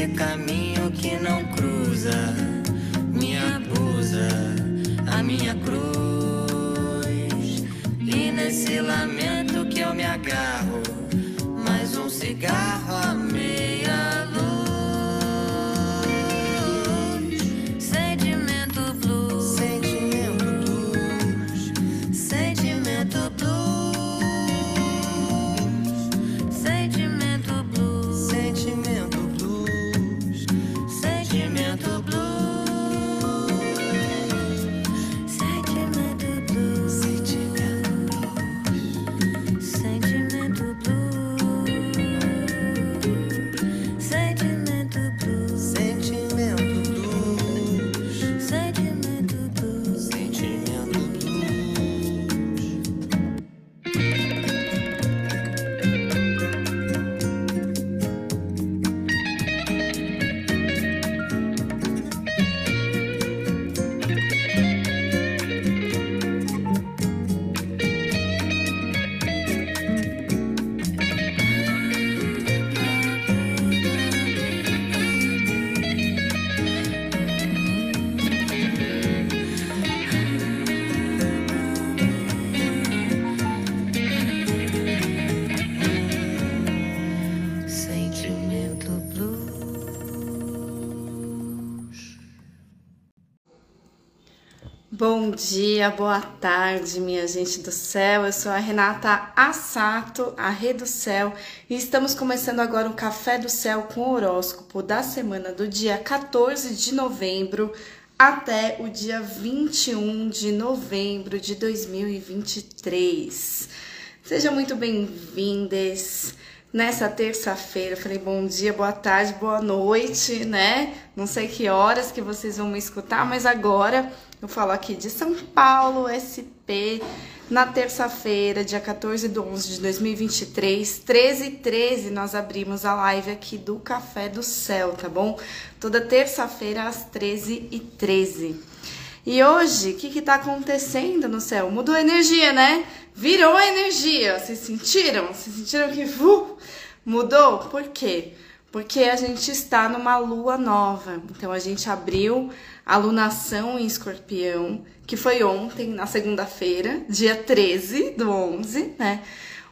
Mas nesse caminho que não cruza, me abusa a minha cruz. E nesse lamento que eu me agarro, mais um cigarro dia, boa tarde, minha gente do céu. Eu sou a Renata Assato, a Rê do Céu, e estamos começando agora o Café do Céu com o horóscopo da semana do dia 14 de novembro até o dia 21 de novembro de 2023. Sejam muito bem-vindas. Nessa terça-feira, falei bom dia, boa tarde, boa noite, né? Não sei que horas que vocês vão me escutar, mas agora eu falo aqui de São Paulo, SP, na terça-feira, dia 14 de 11 de 2023, 13 e 13, nós abrimos a live aqui do Café do Céu, tá bom? Toda terça-feira às 13 e 13. Hoje, o que que tá acontecendo no céu? Mudou a energia, né? Virou a energia. Vocês sentiram? Vocês sentiram que uh, mudou? Por quê? A gente está numa lua nova. Então a gente abriu a lunação em escorpião, que foi ontem, na segunda-feira, dia 13 do 11, né?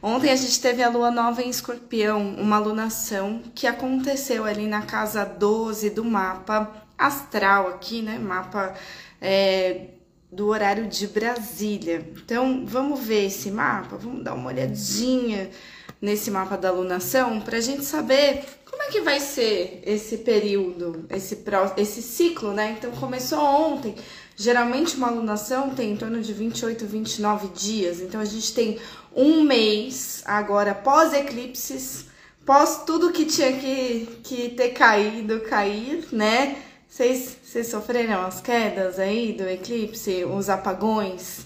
Ontem a gente teve a lua nova em escorpião, uma lunação que aconteceu ali na casa 12 do mapa astral aqui, né? Mapa é, do horário de Brasília. Então, vamos ver esse mapa, vamos dar uma olhadinha nesse mapa da alunação para a gente saber como é que vai ser esse período, esse, esse ciclo, né? Então começou ontem. Geralmente uma alunação tem em torno de 28, 29 dias. Então a gente tem um mês agora pós eclipses, pós tudo que tinha que, que ter caído, cair, né? Vocês sofreram as quedas aí do eclipse, os apagões?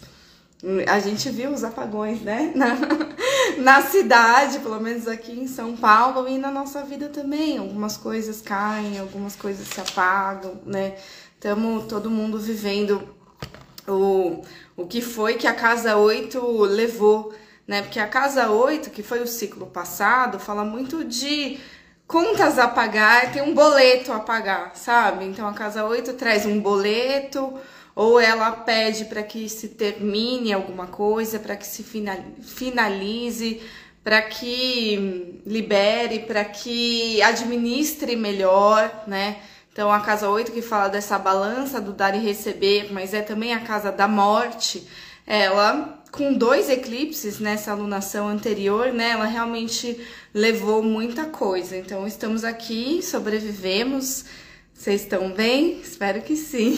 A gente viu os apagões, né? Na, na cidade, pelo menos aqui em São Paulo, e na nossa vida também. Algumas coisas caem, algumas coisas se apagam, né? Estamos todo mundo vivendo o, o que foi que a casa 8 levou, né? Porque a casa 8, que foi o ciclo passado, fala muito de contas a pagar, tem um boleto a pagar, sabe? Então a casa 8 traz um boleto ou ela pede para que se termine alguma coisa, para que se fina- finalize, para que libere, para que administre melhor, né? Então a casa 8 que fala dessa balança do dar e receber, mas é também a casa da morte, ela com dois eclipses nessa alunação anterior, né, ela realmente levou muita coisa. Então estamos aqui, sobrevivemos. Vocês estão bem? Espero que sim.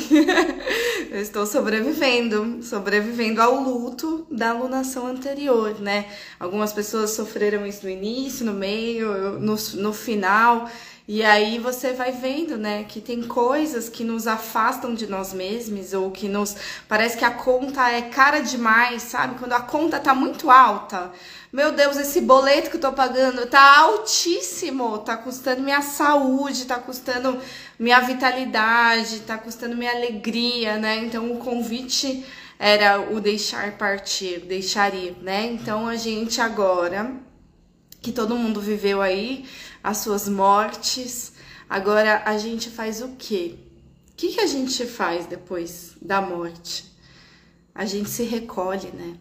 Eu estou sobrevivendo, sobrevivendo ao luto da alunação anterior, né? Algumas pessoas sofreram isso no início, no meio, no, no final. E aí você vai vendo, né, que tem coisas que nos afastam de nós mesmos ou que nos parece que a conta é cara demais, sabe? Quando a conta tá muito alta. Meu Deus, esse boleto que eu tô pagando tá altíssimo, tá custando minha saúde, tá custando minha vitalidade, tá custando minha alegria, né? Então o convite era o deixar partir, deixar ir, né? Então a gente agora que todo mundo viveu aí as suas mortes. Agora a gente faz o quê? O que, que a gente faz depois da morte? A gente se recolhe, né?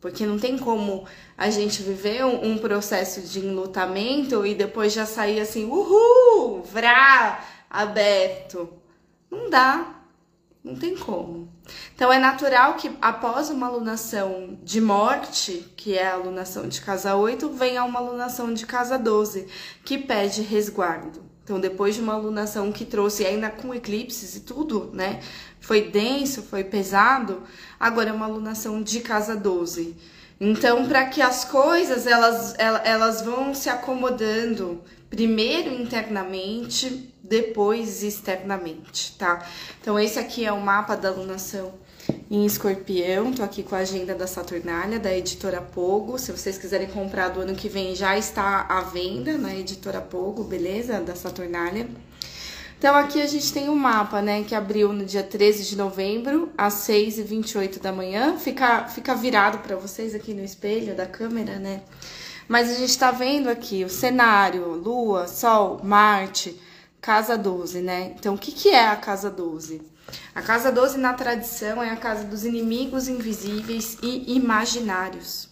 Porque não tem como a gente viver um, um processo de enlutamento e depois já sair assim, uhul, vrá, aberto. Não dá. Não tem como. Então é natural que após uma alunação de morte, que é a alunação de casa 8, venha uma alunação de casa 12, que pede resguardo. Então, depois de uma alunação que trouxe, ainda com eclipses e tudo, né? Foi denso, foi pesado, agora é uma alunação de casa 12. Então, para que as coisas elas, ela- elas vão se acomodando, primeiro internamente, depois externamente, tá? Então, esse aqui é o mapa da alunação em escorpião. Tô aqui com a agenda da Saturnália, da editora Pogo. Se vocês quiserem comprar do ano que vem, já está à venda na editora Pogo, beleza? Da Saturnália. Então, aqui a gente tem um mapa, né, que abriu no dia 13 de novembro, às 6 e 28 da manhã. Fica, fica virado para vocês aqui no espelho da câmera, né? Mas a gente tá vendo aqui o cenário, Lua, Sol, Marte, casa 12, né? Então, o que, que é a casa 12? A casa 12, na tradição, é a casa dos inimigos invisíveis e imaginários.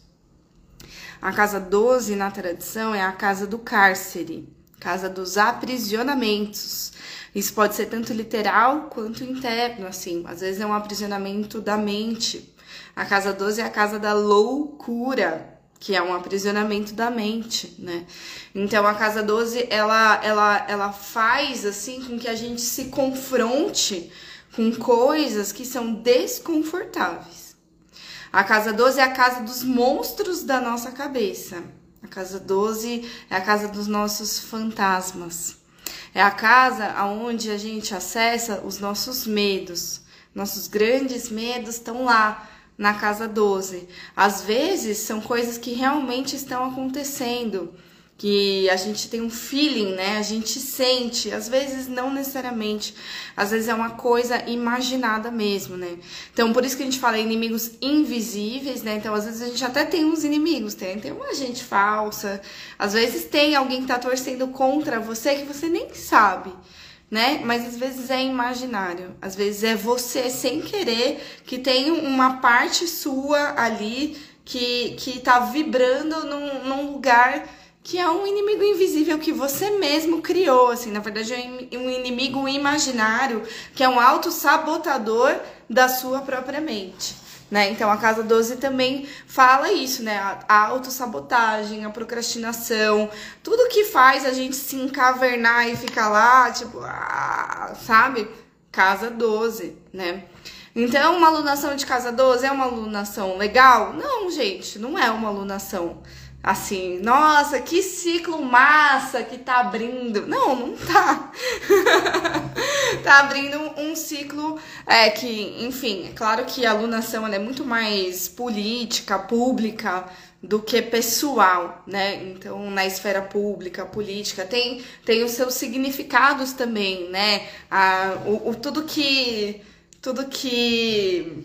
A casa 12, na tradição, é a casa do cárcere, casa dos aprisionamentos. Isso pode ser tanto literal quanto interno, assim. Às vezes é um aprisionamento da mente. A casa 12 é a casa da loucura, que é um aprisionamento da mente, né? Então a casa 12, ela ela ela faz assim com que a gente se confronte com coisas que são desconfortáveis. A casa 12 é a casa dos monstros da nossa cabeça. A casa 12 é a casa dos nossos fantasmas. É a casa onde a gente acessa os nossos medos. Nossos grandes medos estão lá, na casa 12. Às vezes são coisas que realmente estão acontecendo, que a gente tem um feeling, né? A gente sente, às vezes não necessariamente, às vezes é uma coisa imaginada mesmo, né? Então, por isso que a gente fala inimigos invisíveis, né? Então, às vezes a gente até tem uns inimigos, tem, tem uma gente falsa, às vezes tem alguém que tá torcendo contra você que você nem sabe né? Mas às vezes é imaginário, às vezes é você sem querer que tem uma parte sua ali que, que tá vibrando num, num lugar que é um inimigo invisível que você mesmo criou, assim, na verdade é um inimigo imaginário que é um auto-sabotador da sua própria mente. Né? Então a casa 12 também fala isso, né? A, autossabotagem, a procrastinação, tudo que faz a gente se encavernar e ficar lá, tipo, ah, sabe? Casa 12, né? Então, uma alunação de casa 12 é uma alunação legal? Não, gente, não é uma alunação assim, nossa, que ciclo massa que tá abrindo. Não, não tá. tá abrindo um ciclo é, que, enfim, é claro que a alunação é muito mais política, pública do que pessoal, né? Então, na esfera pública, política, tem, tem os seus significados também, né? A, o, o tudo que. Tudo que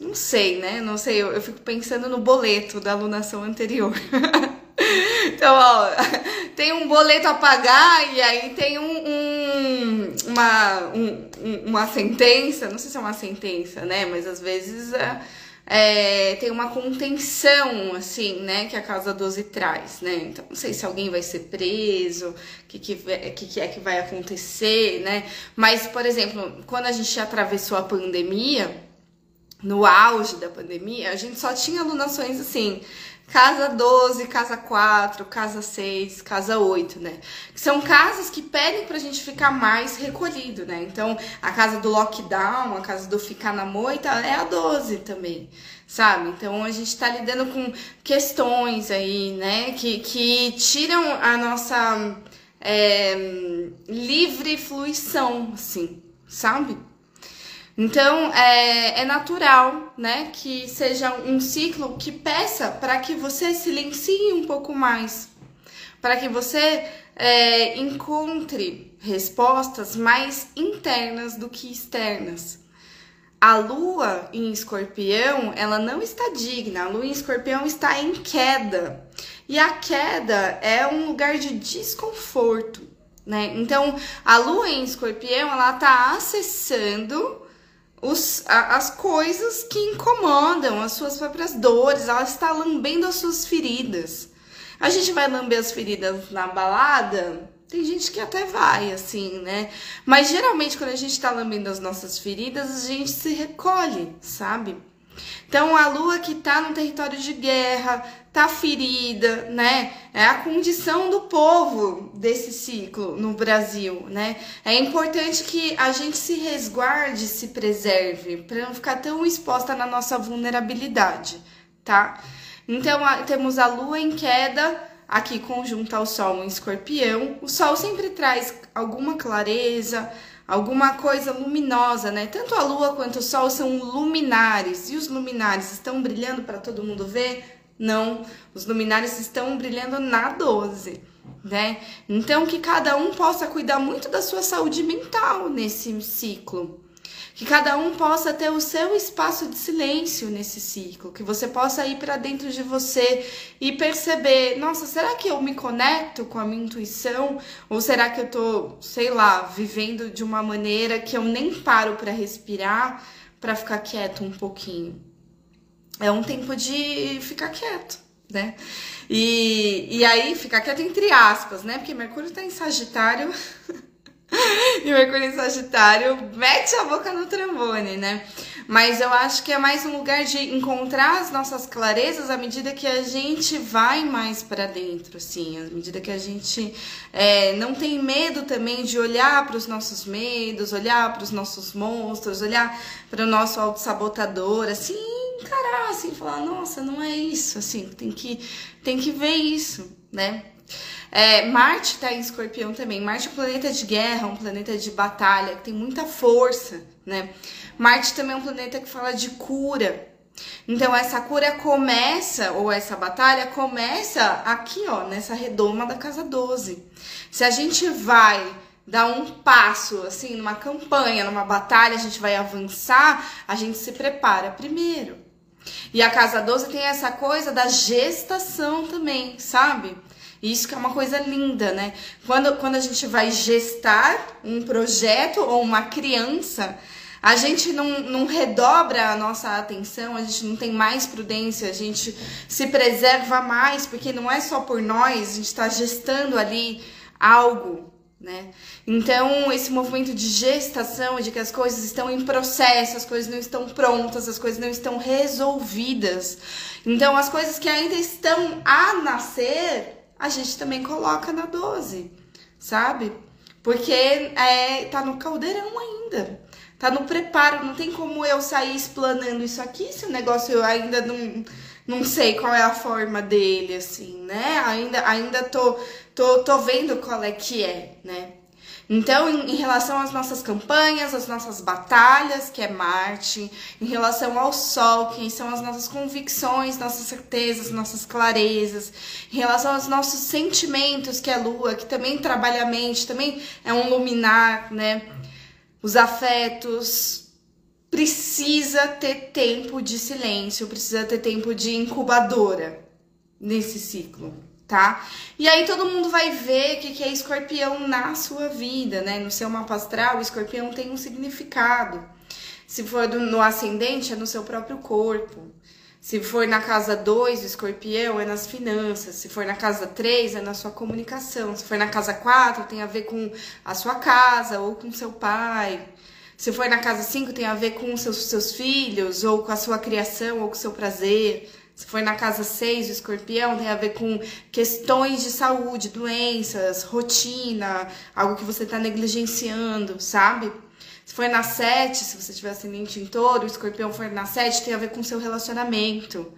não sei, né? Não sei, eu, eu fico pensando no boleto da alunação anterior. então, ó, tem um boleto a pagar e aí tem um, um uma, um, uma sentença, não sei se é uma sentença, né? Mas às vezes é, é, tem uma contenção, assim, né? Que a Casa 12 traz, né? Então, não sei se alguém vai ser preso, o que, que, que, que é que vai acontecer, né? Mas, por exemplo, quando a gente atravessou a pandemia no auge da pandemia, a gente só tinha alunações assim, casa 12, casa 4, casa 6, casa 8, né? São casas que pedem pra gente ficar mais recolhido, né? Então, a casa do lockdown, a casa do ficar na moita é a 12 também, sabe? Então, a gente tá lidando com questões aí, né, que, que tiram a nossa é, livre fluição, assim, sabe? Então é, é natural, né, que seja um ciclo que peça para que você silencie um pouco mais, para que você é, encontre respostas mais internas do que externas. A lua em escorpião, ela não está digna, a lua em escorpião está em queda. E a queda é um lugar de desconforto, né? Então, a lua em escorpião, ela está acessando os, a, as coisas que incomodam, as suas próprias dores, ela está lambendo as suas feridas. A gente vai lamber as feridas na balada? Tem gente que até vai, assim, né? Mas geralmente quando a gente tá lambendo as nossas feridas, a gente se recolhe, sabe? Então a lua que tá no território de guerra, tá ferida, né? É a condição do povo desse ciclo no Brasil, né? É importante que a gente se resguarde, se preserve, para não ficar tão exposta na nossa vulnerabilidade, tá? Então a, temos a lua em queda, aqui conjunta ao sol em escorpião. O sol sempre traz alguma clareza, alguma coisa luminosa, né? Tanto a lua quanto o sol são luminares, e os luminares estão brilhando para todo mundo ver? Não, os luminares estão brilhando na 12, né? Então que cada um possa cuidar muito da sua saúde mental nesse ciclo. Que cada um possa ter o seu espaço de silêncio nesse ciclo, que você possa ir para dentro de você e perceber, nossa, será que eu me conecto com a minha intuição ou será que eu tô, sei lá, vivendo de uma maneira que eu nem paro para respirar, para ficar quieto um pouquinho? é um tempo de ficar quieto, né? E, e aí, ficar quieto entre aspas, né? Porque Mercúrio tá em Sagitário. e Mercúrio em Sagitário mete a boca no trombone, né? Mas eu acho que é mais um lugar de encontrar as nossas clarezas à medida que a gente vai mais para dentro, assim, à medida que a gente é, não tem medo também de olhar para os nossos medos, olhar para os nossos monstros, olhar para o nosso autossabotador, assim, encarar, assim, falar, nossa, não é isso, assim, tem que, tem que ver isso, né? É, Marte está em escorpião também. Marte é um planeta de guerra, um planeta de batalha, que tem muita força, né? Marte também é um planeta que fala de cura. Então, essa cura começa, ou essa batalha começa aqui, ó, nessa redoma da casa 12. Se a gente vai dar um passo, assim, numa campanha, numa batalha, a gente vai avançar, a gente se prepara primeiro. E a casa 12 tem essa coisa da gestação também, sabe? Isso que é uma coisa linda, né? Quando, quando a gente vai gestar um projeto ou uma criança, a gente não, não redobra a nossa atenção, a gente não tem mais prudência, a gente se preserva mais, porque não é só por nós, a gente está gestando ali algo né? Então, esse movimento de gestação, de que as coisas estão em processo, as coisas não estão prontas, as coisas não estão resolvidas. Então, as coisas que ainda estão a nascer, a gente também coloca na 12, sabe? Porque é, tá no caldeirão ainda. Tá no preparo, não tem como eu sair explanando isso aqui se o negócio eu ainda não, não sei qual é a forma dele, assim, né? Ainda, ainda tô, tô, tô vendo qual é que é, né? Então, em, em, relação às nossas campanhas, às nossas batalhas, que é Marte, em relação ao Sol, que são as nossas convicções, nossas certezas, nossas clarezas, em relação aos nossos sentimentos, que é Lua, que também trabalha a mente, também é um luminar, né? os afetos, precisa ter tempo de silêncio, precisa ter tempo de incubadora nesse ciclo, tá? E aí todo mundo vai ver o que é escorpião na sua vida, né? No seu mapa astral, o escorpião tem um significado. Se for do, no ascendente, é no seu próprio corpo. Se for na casa 2, o escorpião é nas finanças. Se for na casa 3, é na sua comunicação. Se for na casa 4, tem a ver com a sua casa ou com seu pai. Se for na casa 5, tem a ver com seus, seus filhos, ou com a sua criação, ou com seu prazer. Se for na casa 6, o escorpião tem a ver com questões de saúde, doenças, rotina, algo que você está negligenciando, sabe? Se for na 7, se você tiver ascendente em touro, o escorpião for na 7, tem a ver com seu relacionamento.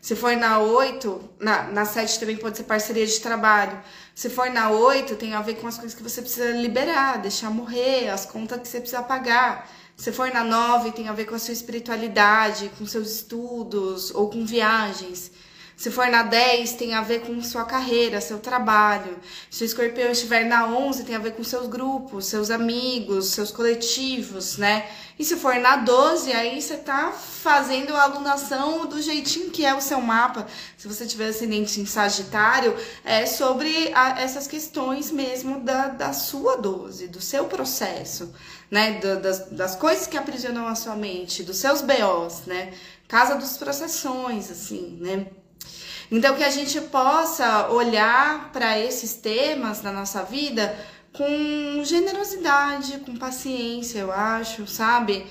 Se for na 8, na, na 7 também pode ser parceria de trabalho. Se for na 8, tem a ver com as coisas que você precisa liberar, deixar morrer, as contas que você precisa pagar. Se for na 9, tem a ver com a sua espiritualidade, com seus estudos ou com viagens. Se for na 10, tem a ver com sua carreira, seu trabalho. Se o escorpião estiver na 11, tem a ver com seus grupos, seus amigos, seus coletivos, né? E se for na 12, aí você tá fazendo a alunação do jeitinho que é o seu mapa. Se você tiver ascendente em Sagitário, é sobre a, essas questões mesmo da, da sua 12, do seu processo, né? Das, das coisas que aprisionam a sua mente, dos seus BOs, né? Casa dos processões, assim, né? Então, que a gente possa olhar para esses temas na nossa vida com generosidade, com paciência, eu acho, sabe?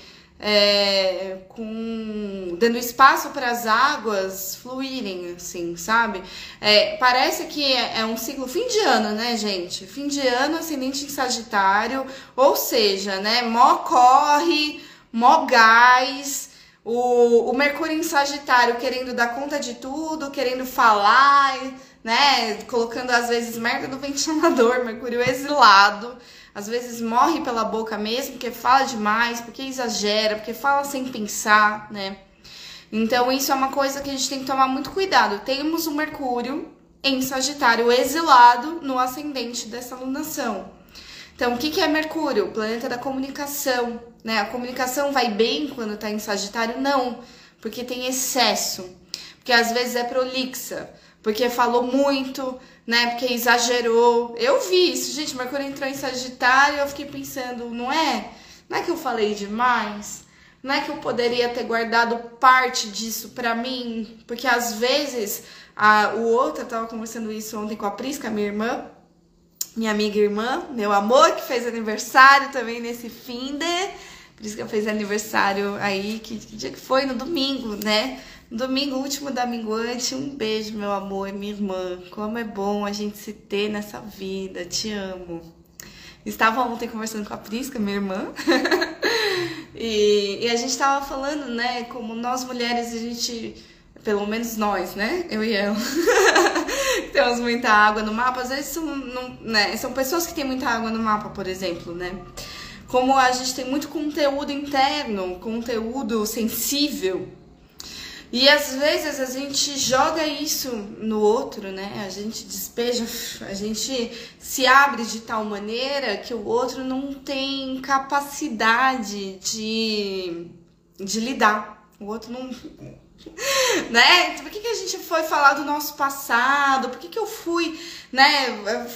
É, com dando espaço para as águas fluírem, assim, sabe? É, parece que é, é, um ciclo fim de ano, né, gente? Fim de ano, ascendente em Sagitário, ou seja, né, mó corre, mó gás, o, o Mercúrio em Sagitário querendo dar conta de tudo, querendo falar, né? Colocando às vezes merda no ventilador, Mercúrio exilado. Às vezes morre pela boca mesmo, porque fala demais, porque exagera, porque fala sem pensar, né? Então isso é uma coisa que a gente tem que tomar muito cuidado. Temos o Mercúrio em Sagitário exilado no ascendente dessa lunação. Então, o que, que é Mercúrio? O planeta da comunicação. Né? A comunicação vai bem quando está em Sagitário? Não, porque tem excesso. Porque às vezes é prolixa, porque falou muito, né? Porque exagerou. Eu vi isso, gente. Mercúrio entrou em Sagitário, eu fiquei pensando, não é? Não é que eu falei demais? Não é que eu poderia ter guardado parte disso para mim? Porque às vezes a, o outro, eu tava conversando isso ontem com a Prisca, minha irmã, minha amiga irmã, meu amor, que fez aniversário também nesse fim de. Prisca fez aniversário aí, que, que dia que foi? No domingo, né? Domingo, último da minguante. Um beijo, meu amor, minha irmã. Como é bom a gente se ter nessa vida. Te amo. Estava ontem conversando com a Prisca, minha irmã. e, e a gente estava falando, né? Como nós mulheres, a gente pelo menos nós, né? Eu e ela. Temos muita água no mapa. Às vezes são, não, né? são pessoas que têm muita água no mapa, por exemplo, né? Como a gente tem muito conteúdo interno, conteúdo sensível. E às vezes a gente joga isso no outro, né? A gente despeja, a gente se abre de tal maneira que o outro não tem capacidade de, de lidar. O outro não né? Por que, que a gente foi falar do nosso passado? Por que, que eu fui, né?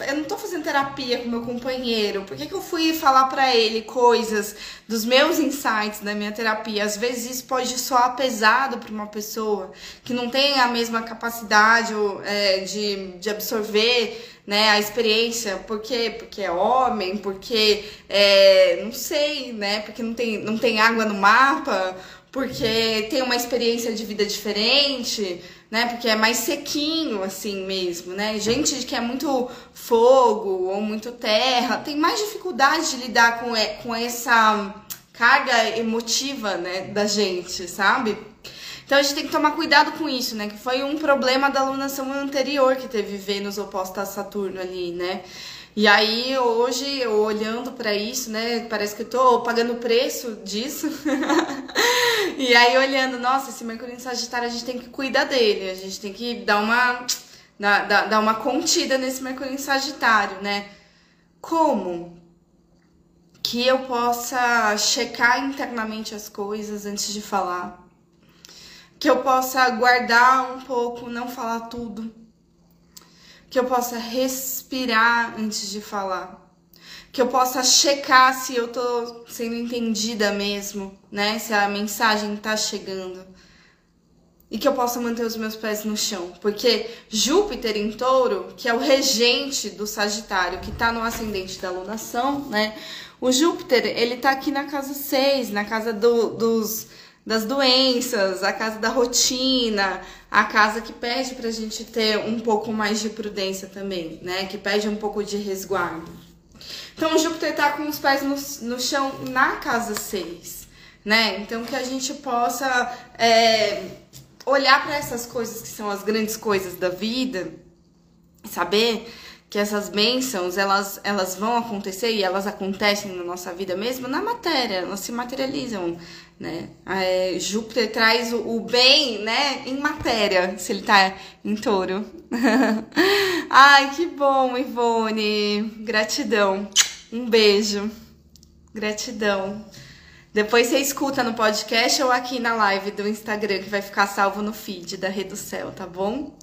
Eu não tô fazendo terapia com meu companheiro. Por que, que eu fui falar para ele coisas dos meus insights da minha terapia? Às vezes isso pode soar pesado para uma pessoa que não tem a mesma capacidade é, de, de absorver né, a experiência, por quê? Porque é homem, porque é, não sei, né? Porque não tem, não tem água no mapa, porque tem uma experiência de vida diferente, né? Porque é mais sequinho, assim mesmo, né? Gente que é muito fogo ou muito terra tem mais dificuldade de lidar com, com essa carga emotiva, né, da gente, sabe? Então a gente tem que tomar cuidado com isso, né? Que foi um problema da alunação anterior que teve Vênus oposta a Saturno ali, né? E aí, hoje, eu olhando para isso, né, parece que eu tô pagando o preço disso. e aí, olhando, nossa, esse Mercúrio em Sagitário, a gente tem que cuidar dele, a gente tem que dar uma, dar, dar uma contida nesse Mercúrio em Sagitário, né? Como? Que eu possa checar internamente as coisas antes de falar. Que eu possa guardar um pouco, não falar tudo que eu possa respirar antes de falar, que eu possa checar se eu tô sendo entendida mesmo, né? Se a mensagem tá chegando. E que eu possa manter os meus pés no chão, porque Júpiter em Touro, que é o regente do Sagitário, que tá no ascendente da alunação, né? O Júpiter, ele tá aqui na casa 6, na casa do, dos das doenças, a casa da rotina, a casa que pede para a gente ter um pouco mais de prudência também, né? Que pede um pouco de resguardo. Então, Júpiter está com os pés no, no chão na casa 6, né? Então, que a gente possa é, olhar para essas coisas que são as grandes coisas da vida, saber que essas bênçãos elas, elas vão acontecer e elas acontecem na nossa vida mesmo na matéria, elas se materializam, né? É, Júpiter traz o, o, bem, né, em matéria, se ele tá em touro. Ai, que bom, Ivone. Gratidão. Um beijo. Gratidão. Depois você escuta no podcast ou aqui na live do Instagram, que vai ficar salvo no feed da Rede do Céu, tá bom?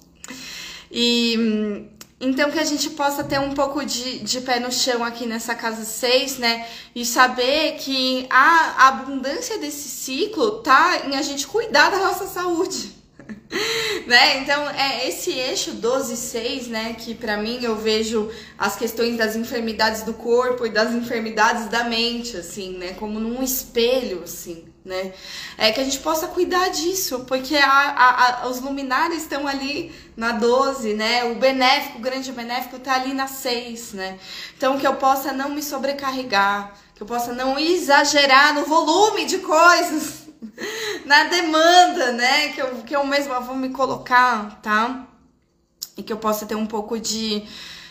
E hum, então, que a gente possa ter um pouco de, de pé no chão aqui nessa casa 6, né? E saber que a abundância desse ciclo tá em a gente cuidar da nossa saúde. né? Então, é esse eixo 12 6, né, que para mim eu vejo as questões das enfermidades do corpo e das enfermidades da mente, assim, né, como num espelho, assim, né? É que a gente possa cuidar disso, porque a, a, a, os luminares estão ali na 12, né? O benéfico, o grande benéfico tá ali na 6, né? Então que eu possa não me sobrecarregar, que eu possa não exagerar no volume de coisas, na demanda, né? Que eu, que eu mesma vou me colocar, tá? E que eu possa ter um pouco de,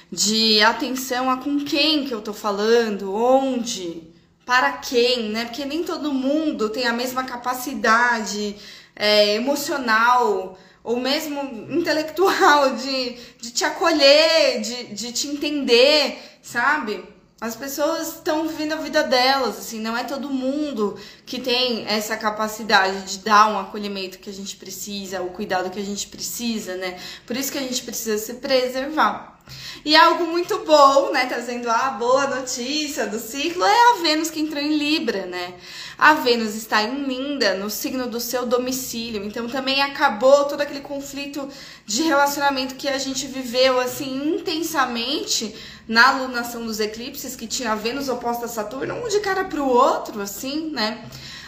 de atenção a com quem que eu tô falando, onde, para quem, né? Porque nem todo mundo tem a mesma capacidade é, emocional ou mesmo intelectual de, de te acolher, de, de te entender, sabe? As pessoas estão vivendo a vida delas, assim, não é todo mundo que tem essa capacidade de dar um acolhimento que a gente precisa, o cuidado que a gente precisa, né? Por isso que a gente precisa se preservar. E algo muito bom, né, trazendo a boa notícia do ciclo, é a Vênus que entrou em Libra, né? A Vênus está em Linda, no signo do seu domicílio, então também acabou todo aquele conflito de relacionamento que a gente viveu, assim, intensamente na alunação dos eclipses, que tinha a Vênus oposta a Saturno, um de cara pro outro, assim, né?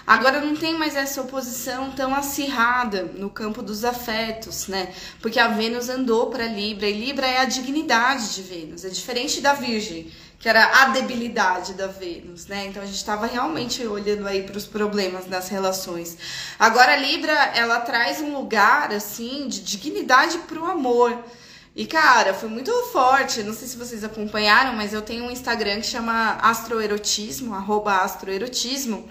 Agora não tem mais essa oposição tão acirrada no campo dos afetos, né? Porque a Vênus andou para Libra e Libra é a dignidade de Vênus, é diferente da Virgem, que era a debilidade da Vênus, né? Então a gente estava realmente olhando aí para os problemas das relações. Agora Libra, ela traz um lugar assim de dignidade para o amor. E cara, foi muito forte. Não sei se vocês acompanharam, mas eu tenho um Instagram que chama Astroerotismo, arroba astroerotismo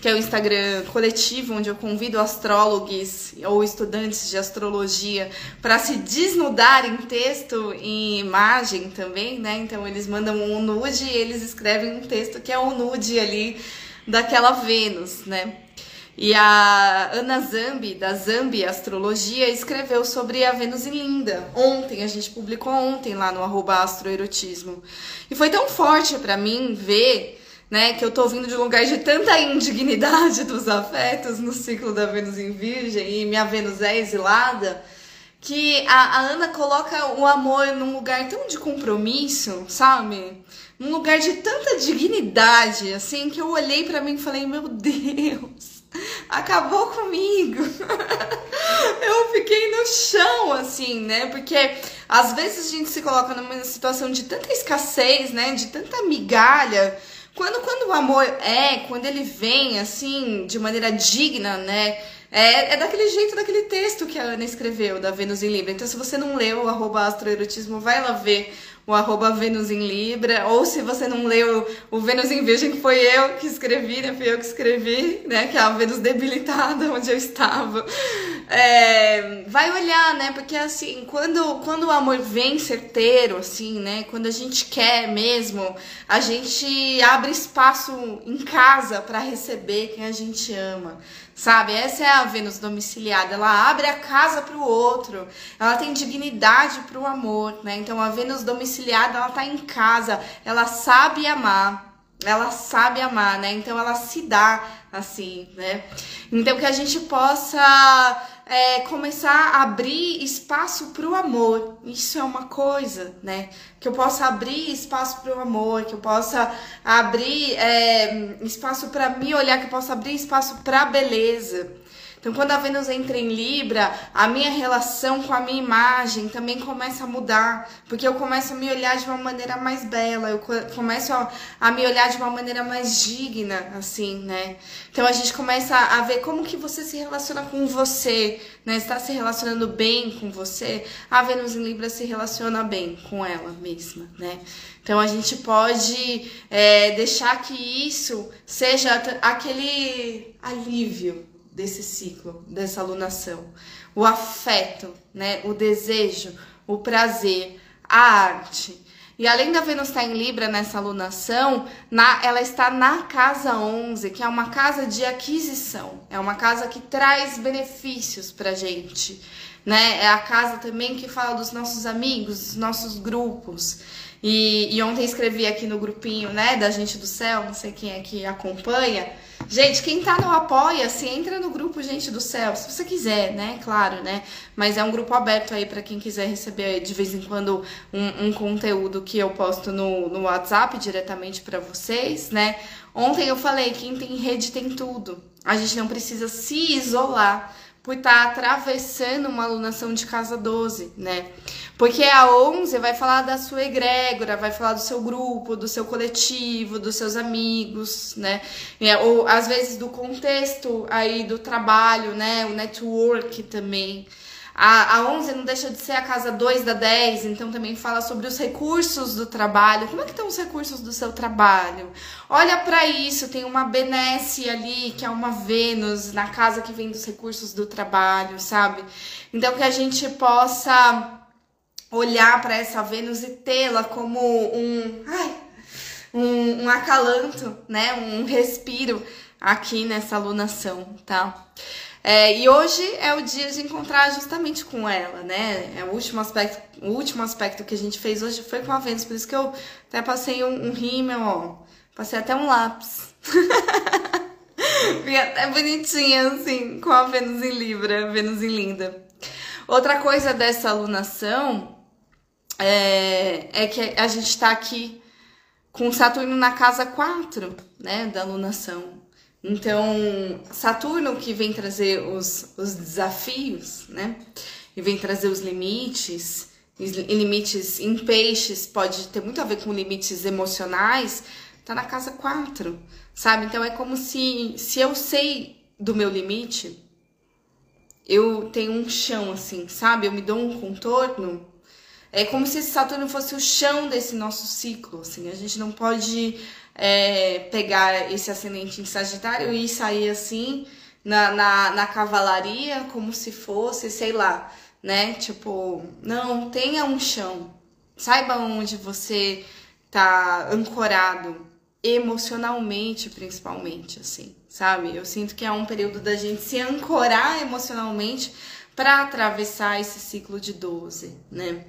que é o Instagram coletivo, onde eu convido astrólogos ou estudantes de astrologia para se desnudar em texto e imagem também, né? Então eles mandam um nude e eles escrevem um texto que é o um nude ali daquela Vênus, né? E a Ana Zambi, da Zambi Astrologia, escreveu sobre a Vênus em Linda. Ontem, a gente publicou ontem lá no arroba astroerotismo. E foi tão forte para mim ver, né, que eu tô vindo de um lugar de tanta indignidade dos afetos no ciclo da Vênus em Virgem e minha Vênus é exilada, que a, a Ana coloca o amor num lugar tão de compromisso, sabe? Num lugar de tanta dignidade, assim, que eu olhei para mim e falei, meu Deus, acabou comigo. eu fiquei no chão, assim, né? Porque às vezes a gente se coloca numa situação de tanta escassez, né? De tanta migalha. Quando, quando o amor é, quando ele vem, assim, de maneira digna, né? É, é daquele jeito, daquele texto que a Ana escreveu, da Vênus em Libra. Então, se você não leu o arroba astroerotismo, vai lá ver o arroba Vênus em Libra, ou se você não leu o Vênus em Virgem, que foi eu que escrevi, né? Fui eu que escrevi, né? Que é a Vênus debilitada, onde eu estava. É, vai olhar, né? Porque assim, quando, quando o amor vem certeiro, assim, né? Quando a gente quer mesmo, a gente abre espaço em casa para receber quem a gente ama sabe? Essa é a Vênus domiciliada. Ela abre a casa para o outro. Ela tem dignidade para o amor, né? Então a Vênus domiciliada, ela tá em casa. Ela sabe amar. Ela sabe amar, né? Então ela se dá assim, né? Então que a gente possa é, começar a abrir espaço para o amor. Isso é uma coisa, né? Que eu possa abrir espaço para o amor, que eu possa abrir é, espaço para me olhar, que eu possa abrir espaço para a beleza. Então, quando a Vênus entra em Libra, a minha relação com a minha imagem também começa a mudar, porque eu começo a me olhar de uma maneira mais bela, eu começo a, a me olhar de uma maneira mais digna, assim, né? Então, a gente começa a ver como que você se relaciona com você, né? Está se relacionando bem com você, a Vênus em Libra se relaciona bem com ela mesma, né? Então a gente pode é, deixar que isso seja aquele alívio, desse ciclo, dessa alunação. O afeto, né? o desejo, o prazer, a arte. E além da Vênus estar em Libra nessa alunação, na, ela está na casa 11, que é uma casa de aquisição. É uma casa que traz benefícios pra gente. Né? É a casa também que fala dos nossos amigos, dos nossos grupos. E, e ontem escrevi aqui no grupinho, né, da gente do céu, não sei quem é que acompanha, Gente, quem tá no Apoia-se, entra no grupo Gente do Céu, se você quiser, né? Claro, né? Mas é um grupo aberto aí para quem quiser receber de vez em quando um, um conteúdo que eu posto no, no WhatsApp diretamente para vocês, né? Ontem eu falei, quem tem rede tem tudo. A gente não precisa se isolar por estar tá atravessando uma alunação de casa 12, né? Porque a 11 vai falar da sua egrégora, vai falar do seu grupo, do seu coletivo, dos seus amigos, né? É, ou às vezes do contexto aí do trabalho, né? O network também. A, a 11 não deixa de ser a casa 2 da 10, então também fala sobre os recursos do trabalho. Como é que estão os recursos do seu trabalho? Olha para isso, tem uma Benesse ali, que é uma Vênus, na casa que vem dos recursos do trabalho, sabe? Então que a gente possa olhar para essa Vênus e tê-la como um, ai, um, um acalanto, né? Um respiro aqui nessa alunação, tá? É, e hoje é o dia de encontrar justamente com ela, né? É o último aspecto, o último aspecto que a gente fez hoje foi com a Vênus, por isso que eu até passei um, um rímel, ó. Passei até um lápis. Fiquei até bonitinha, assim, com a Vênus em Libra, Vênus em Linda. Outra coisa dessa alunação é, é que a gente está aqui com Saturno na casa 4, né, da alunação. Então, Saturno que vem trazer os, os desafios, né, e vem trazer os limites, e limites em peixes pode ter muito a ver com limites emocionais, tá na casa 4, sabe? Então é como se, se eu sei do meu limite, eu tenho um chão assim, sabe? Eu me dou um contorno é como se Saturno fosse o chão desse nosso ciclo, assim. A gente não pode é, pegar esse ascendente em Sagitário e sair assim na, na, na cavalaria como se fosse, sei lá, né? Tipo, não, tenha um chão. Saiba onde você tá ancorado emocionalmente, principalmente, assim. sabe? Eu sinto que é um período da gente se ancorar emocionalmente para atravessar esse ciclo de 12, né?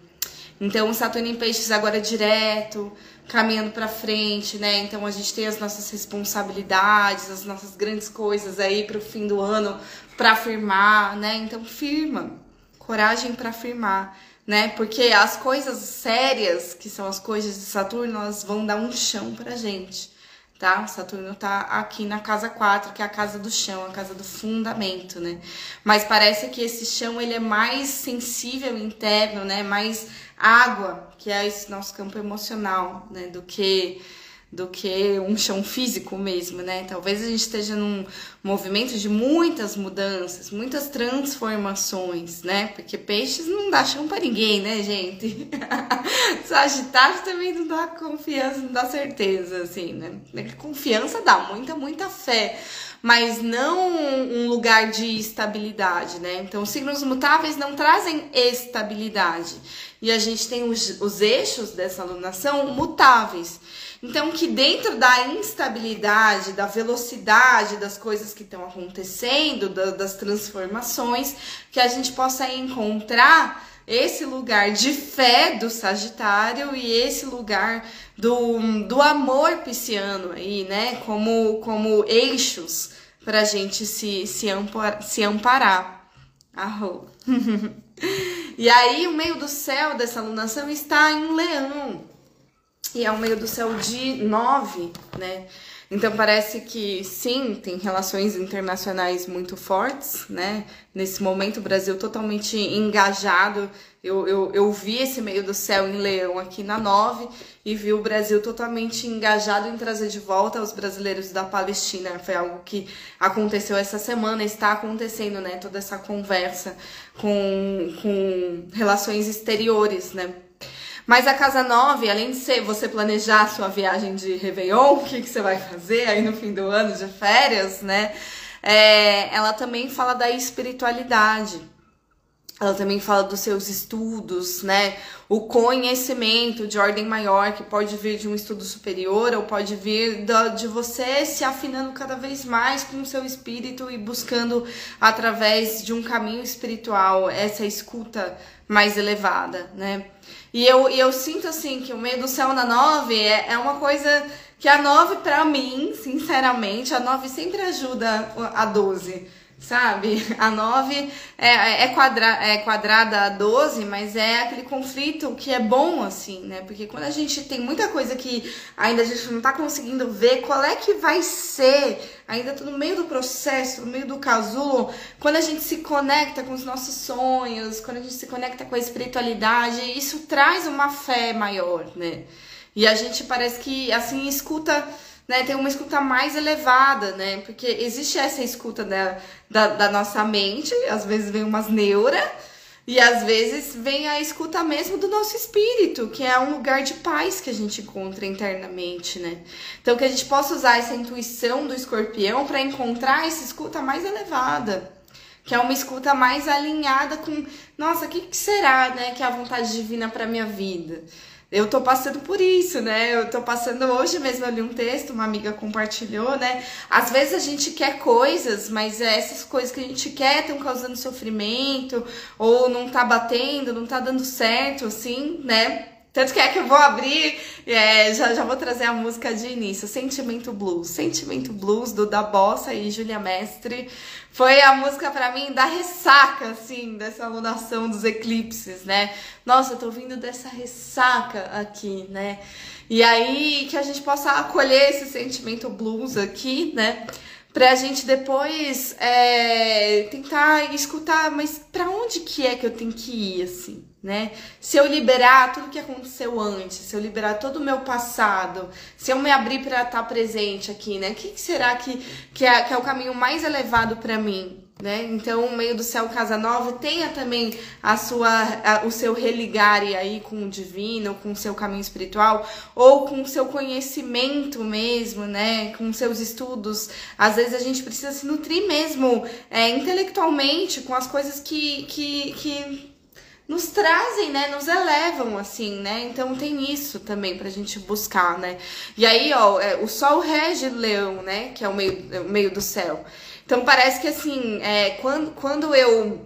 Então, o Saturno em Peixes agora é direto, caminhando para frente, né? Então, a gente tem as nossas responsabilidades, as nossas grandes coisas aí para o fim do ano para firmar, né? Então, firma, coragem para firmar, né? Porque as coisas sérias, que são as coisas de Saturno, elas vão dar um chão pra gente tá? Saturno tá aqui na casa 4, que é a casa do chão, a casa do fundamento, né? Mas parece que esse chão ele é mais sensível interno, né? Mais água, que é esse nosso campo emocional, né? Do que do que um chão físico mesmo, né? Talvez a gente esteja num movimento de muitas mudanças, muitas transformações, né? Porque peixes não dá chão para ninguém, né, gente? Sagitário também não dá confiança, não dá certeza, assim, né? Confiança dá muita, muita fé, mas não um lugar de estabilidade, né? Então, signos mutáveis não trazem estabilidade. E a gente tem os, os eixos dessa alunação mutáveis. Então, que dentro da instabilidade, da velocidade das coisas que estão acontecendo, da, das transformações, que a gente possa encontrar esse lugar de fé do Sagitário e esse lugar do, do amor pisciano aí, né? Como, como eixos para a gente se, se, ampar, se amparar. Arro. e aí, o meio do céu dessa alunação está em Leão e é um meio do céu de 9, né? Então parece que sim, tem relações internacionais muito fortes, né? Nesse momento o Brasil totalmente engajado. Eu, eu, eu vi esse meio do céu em Leão aqui na 9 e vi o Brasil totalmente engajado em trazer de volta os brasileiros da Palestina. Foi algo que aconteceu essa semana, está acontecendo, né? Toda essa conversa com, com relações exteriores, né? Mas a casa 9, além de ser você planejar a sua viagem de Réveillon, o que, que você vai fazer aí no fim do ano de férias, né? É, ela também fala da espiritualidade. Ela também fala dos seus estudos, né? O conhecimento de ordem maior, que pode vir de um estudo superior ou pode vir de você se afinando cada vez mais com o seu espírito e buscando, através de um caminho espiritual, essa escuta mais elevada, né? E eu, eu sinto assim que o meio do céu na 9 é, é uma coisa que a 9, pra mim, sinceramente, a 9 sempre ajuda a 12 sabe? A 9 é, é, quadra, é quadrada a 12, mas é aquele conflito que é bom, assim, né? Porque quando a gente tem muita coisa que ainda a gente não tá conseguindo ver qual é que vai ser, ainda tá no meio do processo, no meio do casulo, quando a gente se conecta com os nossos sonhos, quando a gente se conecta com a espiritualidade, isso traz uma fé maior, né? E a gente parece que, assim, escuta né, tem uma escuta mais elevada, né? Porque existe essa escuta da, da, da nossa mente, às vezes vem umas neura, e às vezes vem a escuta mesmo do nosso espírito, que é um lugar de paz que a gente encontra internamente, né? Então que a gente possa usar essa intuição do escorpião para encontrar essa escuta mais elevada, que é uma escuta mais alinhada com, nossa, o que, que será, né, que é a vontade divina para minha vida? Eu tô passando por isso, né? Eu tô passando hoje mesmo ali um texto, uma amiga compartilhou, né? Às vezes a gente quer coisas, mas essas coisas que a gente quer estão causando sofrimento, ou não tá batendo, não tá dando certo, assim, né? Tanto que é que eu vou abrir, é, já, já vou trazer a música de início, Sentimento Blues. Sentimento Blues do Da Bossa e Julia Mestre. Foi a música para mim da ressaca, assim, dessa alunação dos eclipses, né? Nossa, eu tô vindo dessa ressaca aqui, né? E aí que a gente possa acolher esse sentimento blues aqui, né? pra gente depois é, tentar escutar, mas para onde que é que eu tenho que ir, assim, né? Se eu liberar tudo que aconteceu antes, se eu liberar todo o meu passado, se eu me abrir para estar tá presente aqui, né? O que, que será que, que, é, que é o caminho mais elevado para mim, né? Então, o meio do céu casa nova tenha também a sua, a, o seu religare aí com o divino, com o seu caminho espiritual, ou com o seu conhecimento mesmo, né? Com seus estudos. Às vezes a gente precisa se nutrir mesmo é, intelectualmente com as coisas que, que, que nos trazem, né, nos elevam assim, né? Então tem isso também pra gente buscar, né? E aí, ó, é, o sol rege leão, né, que é o meio, é o meio do céu. Então parece que assim, é, quando, quando eu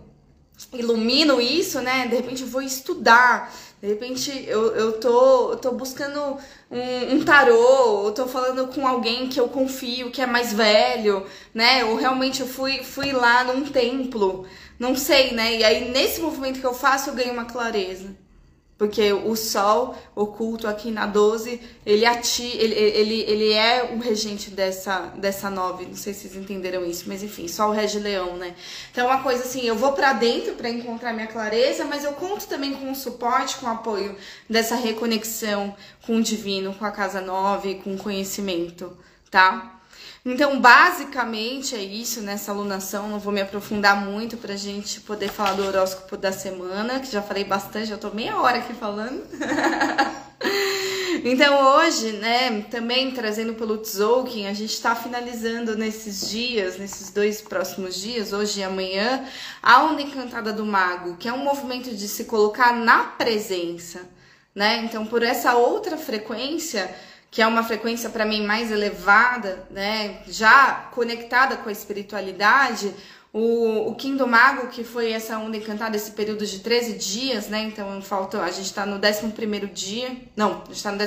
ilumino isso, né, de repente eu vou estudar, de repente eu, eu, tô, eu tô buscando um, um tarô, eu tô falando com alguém que eu confio, que é mais velho, né? Ou realmente eu fui, fui lá num templo, não sei, né? E aí nesse movimento que eu faço eu ganho uma clareza. Porque o Sol oculto aqui na 12, ele, ati, ele, ele, ele é o regente dessa, dessa nove. Não sei se vocês entenderam isso, mas enfim, Sol rege leão, né? Então, é uma coisa assim, eu vou para dentro para encontrar minha clareza, mas eu conto também com o suporte, com o apoio dessa reconexão com o divino, com a casa nove, com o conhecimento, tá? Então, basicamente é isso nessa alunação. Não vou me aprofundar muito pra gente poder falar do horóscopo da semana, que já falei bastante, já tô meia hora aqui falando. então, hoje, né, também trazendo pelo Tzolk'in, a gente tá finalizando nesses dias, nesses dois próximos dias, hoje e amanhã, a Onda Encantada do Mago, que é um movimento de se colocar na presença, né? Então, por essa outra frequência que é uma frequência para mim mais elevada, né, já conectada com a espiritualidade, o, o Kim do Mago, que foi essa onda encantada, esse período de 13 dias, né? Então falta. A gente tá no 11 dia. Não, a gente tá no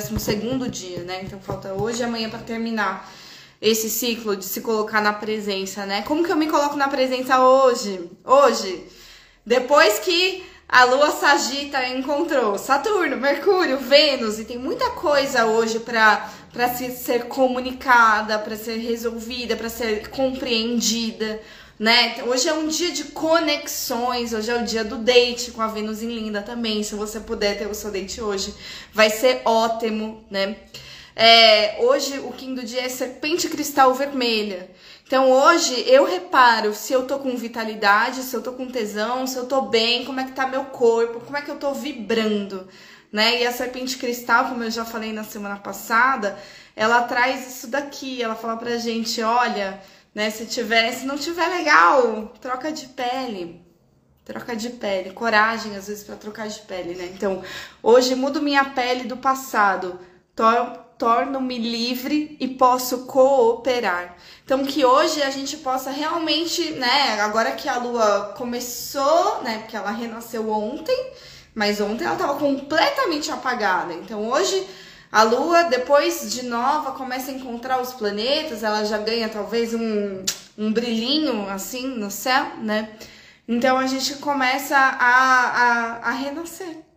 12 dia, né? Então falta hoje e amanhã para terminar esse ciclo de se colocar na presença, né? Como que eu me coloco na presença hoje? Hoje, depois que a Lua Sagita encontrou Saturno, Mercúrio, Vênus e tem muita coisa hoje para para ser comunicada, para ser resolvida, para ser compreendida, né? Hoje é um dia de conexões, hoje é o dia do date com a Vênus em Linda também. Se você puder ter o seu date hoje, vai ser ótimo, né? É, hoje o do dia é serpente cristal vermelha. Então hoje eu reparo se eu tô com vitalidade, se eu tô com tesão, se eu tô bem, como é que tá meu corpo, como é que eu tô vibrando, né? E a serpente cristal, como eu já falei na semana passada, ela traz isso daqui, ela fala pra gente, olha, né, se tiver, se não tiver legal, troca de pele. Troca de pele, coragem às vezes para trocar de pele, né? Então, hoje mudo minha pele do passado, torno-me livre e posso cooperar. Então que hoje a gente possa realmente, né, agora que a lua começou, né, porque ela renasceu ontem, mas ontem ela estava completamente apagada. Então hoje a lua, depois de nova, começa a encontrar os planetas, ela já ganha talvez um, um brilhinho assim no céu, né? Então a gente começa a, a, a renascer.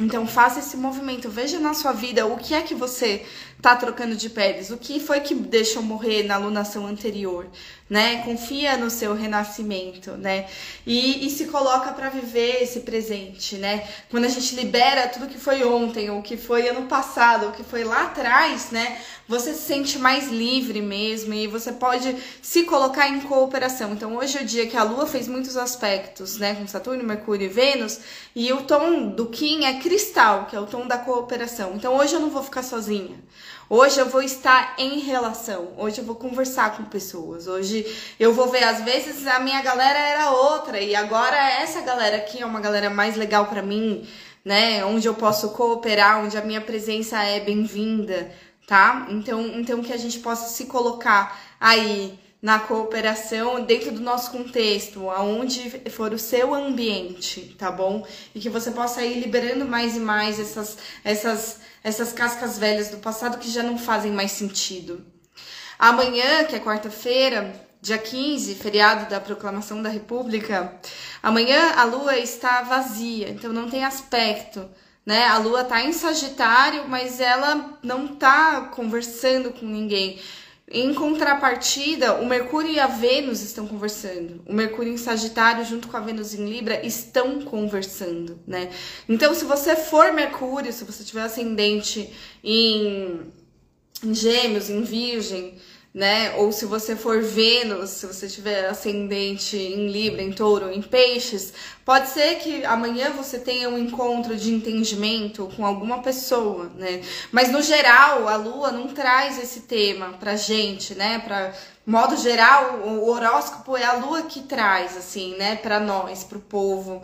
Então faça esse movimento, veja na sua vida o que é que você tá trocando de peles, o que foi que deixou morrer na alunação anterior, né? Confia no seu renascimento, né? E, e se coloca para viver esse presente, né? Quando a gente libera tudo que foi ontem, ou que foi ano passado, ou que foi lá atrás, né? Você se sente mais livre mesmo e você pode se colocar em cooperação. Então hoje é o dia que a Lua fez muitos aspectos, né? Com Saturno, Mercúrio e Vênus, e o tom do Kim é cristal, que é o tom da cooperação. Então hoje eu não vou ficar sozinha. Hoje eu vou estar em relação, hoje eu vou conversar com pessoas, hoje eu vou ver, às vezes a minha galera era outra e agora essa galera aqui é uma galera mais legal para mim, né? Onde eu posso cooperar, onde a minha presença é bem-vinda, tá? Então, então que a gente possa se colocar aí na cooperação dentro do nosso contexto, aonde for o seu ambiente, tá bom? E que você possa ir liberando mais e mais essas essas essas cascas velhas do passado que já não fazem mais sentido. Amanhã, que é quarta-feira, dia 15, feriado da proclamação da República, amanhã a lua está vazia, então não tem aspecto. Né? A lua está em Sagitário, mas ela não está conversando com ninguém. Em contrapartida, o Mercúrio e a Vênus estão conversando. O Mercúrio em Sagitário, junto com a Vênus em Libra, estão conversando, né? Então, se você for Mercúrio, se você tiver ascendente em, em Gêmeos, em Virgem, né? Ou se você for Vênus, se você tiver ascendente em Libra, em Touro, em Peixes, pode ser que amanhã você tenha um encontro de entendimento com alguma pessoa, né? Mas no geral, a Lua não traz esse tema pra gente, né? Pra modo geral, o horóscopo é a Lua que traz, assim, né? Pra nós, pro povo,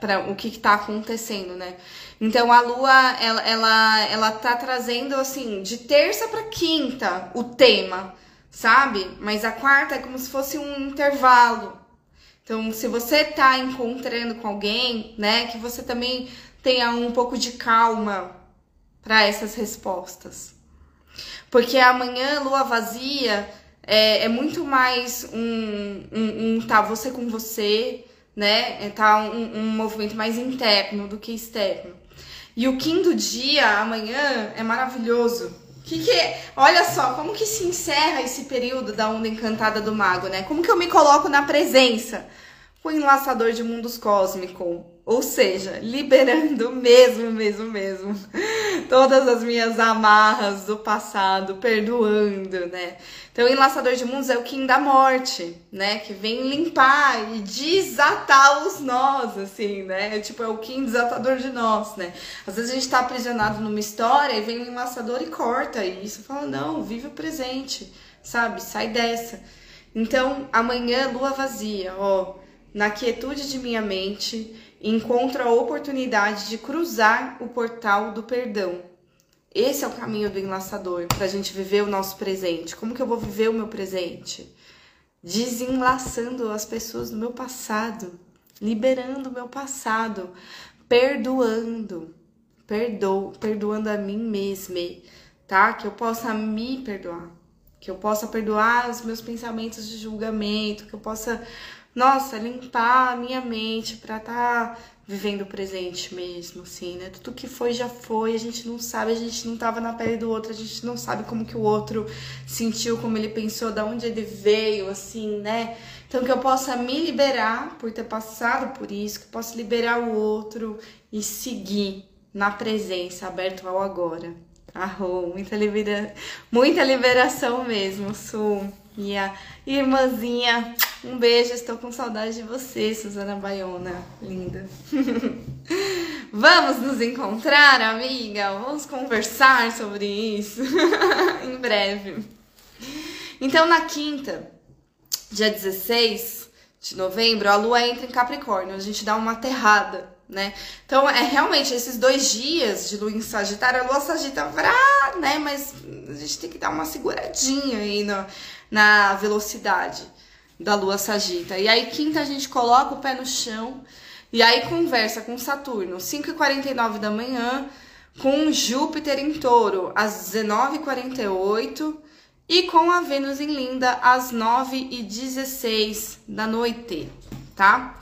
para o que está acontecendo, né? Então a lua ela, ela, ela tá trazendo assim de terça para quinta o tema, sabe? Mas a quarta é como se fosse um intervalo. Então, se você tá encontrando com alguém, né, que você também tenha um pouco de calma para essas respostas. Porque amanhã, lua vazia, é, é muito mais um, um, um tá você com você, né? É, tá um, um movimento mais interno do que externo. E o quinto dia, amanhã, é maravilhoso. Que que é? Olha só, como que se encerra esse período da onda encantada do mago, né? Como que eu me coloco na presença? O enlaçador de mundos cósmico, ou seja, liberando mesmo, mesmo, mesmo todas as minhas amarras do passado, perdoando, né? Então, enlaçador de mundos é o Kim da morte, né? Que vem limpar e desatar os nós, assim, né? Tipo, é o Kim desatador de nós, né? Às vezes a gente tá aprisionado numa história e vem o enlaçador e corta isso. Fala, não, vive o presente, sabe? Sai dessa. Então, amanhã, lua vazia, ó. Na quietude de minha mente, encontro a oportunidade de cruzar o portal do perdão. Esse é o caminho do enlaçador para a gente viver o nosso presente. Como que eu vou viver o meu presente? Desenlaçando as pessoas do meu passado, liberando o meu passado, perdoando, perdoo, perdoando a mim mesma, tá? Que eu possa me perdoar, que eu possa perdoar os meus pensamentos de julgamento, que eu possa nossa, limpar a minha mente para estar tá vivendo o presente mesmo, assim, né? Tudo que foi já foi, a gente não sabe, a gente não tava na pele do outro, a gente não sabe como que o outro sentiu, como ele pensou, da onde ele veio, assim, né? Então que eu possa me liberar por ter passado por isso, que eu possa liberar o outro e seguir na presença, aberto ao agora. Arro, muita, libera... muita liberação mesmo, Su. Minha irmãzinha um beijo, estou com saudade de você, Suzana Baiona, linda. Vamos nos encontrar, amiga? Vamos conversar sobre isso em breve. Então, na quinta, dia 16 de novembro, a lua entra em Capricórnio, a gente dá uma aterrada, né? Então, é realmente esses dois dias de lua em Sagitário, a lua Sagita, vrá, né? Mas a gente tem que dar uma seguradinha aí no, na velocidade da lua sagita. E aí, quinta, a gente coloca o pé no chão e aí conversa com Saturno, 5h49 da manhã, com Júpiter em touro, às 19h48 e com a Vênus em Linda, às 9h16 da noite, tá?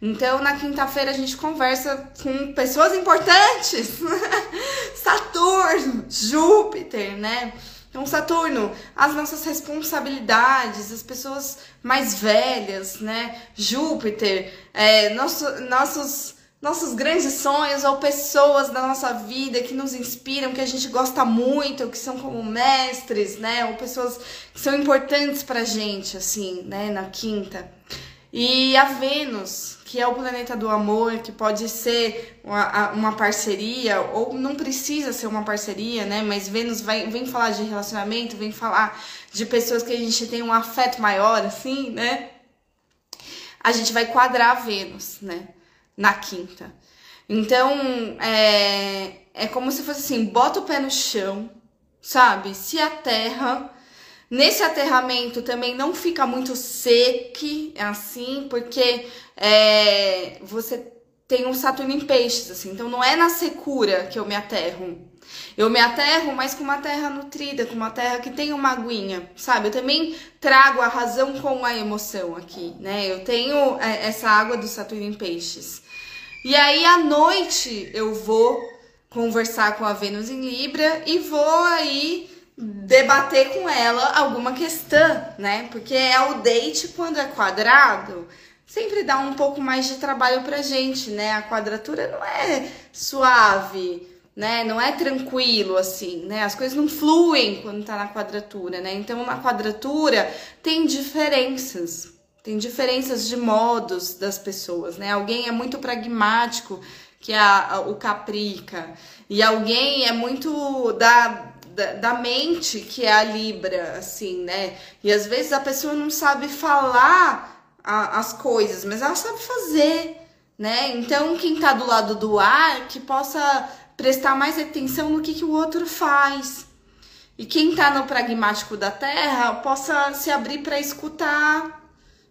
Então, na quinta-feira, a gente conversa com pessoas importantes. Saturno, Júpiter, né? Então, Saturno, as nossas responsabilidades, as pessoas mais velhas, né? Júpiter, é, nosso, nossos, nossos grandes sonhos ou pessoas da nossa vida que nos inspiram, que a gente gosta muito, que são como mestres, né? Ou pessoas que são importantes pra gente, assim, né? Na quinta. E a Vênus, que é o planeta do amor, que pode ser uma, uma, parceria, ou não precisa ser uma parceria, né? Mas Vênus vai, vem falar de relacionamento, vem falar de pessoas que a gente tem um afeto maior, assim, né? A gente vai quadrar Vênus, né? Na quinta. Então, é, é como se fosse assim: bota o pé no chão, sabe? Se a terra Nesse aterramento também não fica muito seco, assim, porque é, você tem um Saturno em peixes, assim. Então não é na secura que eu me aterro. Eu me aterro, mas com uma terra nutrida, com uma terra que tem uma aguinha, sabe? Eu também trago a razão com a emoção aqui, né? Eu tenho é, essa água do Saturno em peixes. E aí à noite eu vou conversar com a Vênus em Libra e vou aí debater com ela alguma questão, né? Porque é o date quando é quadrado, sempre dá um pouco mais de trabalho pra gente, né? A quadratura não é suave, né? Não é tranquilo assim, né? As coisas não fluem quando tá na quadratura, né? Então, na quadratura tem diferenças. Tem diferenças de modos das pessoas, né? Alguém é muito pragmático, que é a, a, o caprica, e alguém é muito da da, da, mente que é a Libra, assim, né? E às vezes a pessoa não sabe falar a, as coisas, mas ela sabe fazer, né? Então, quem tá do lado do ar, que possa prestar mais atenção no que, que o outro faz. E quem tá no pragmático da terra, possa se abrir para escutar,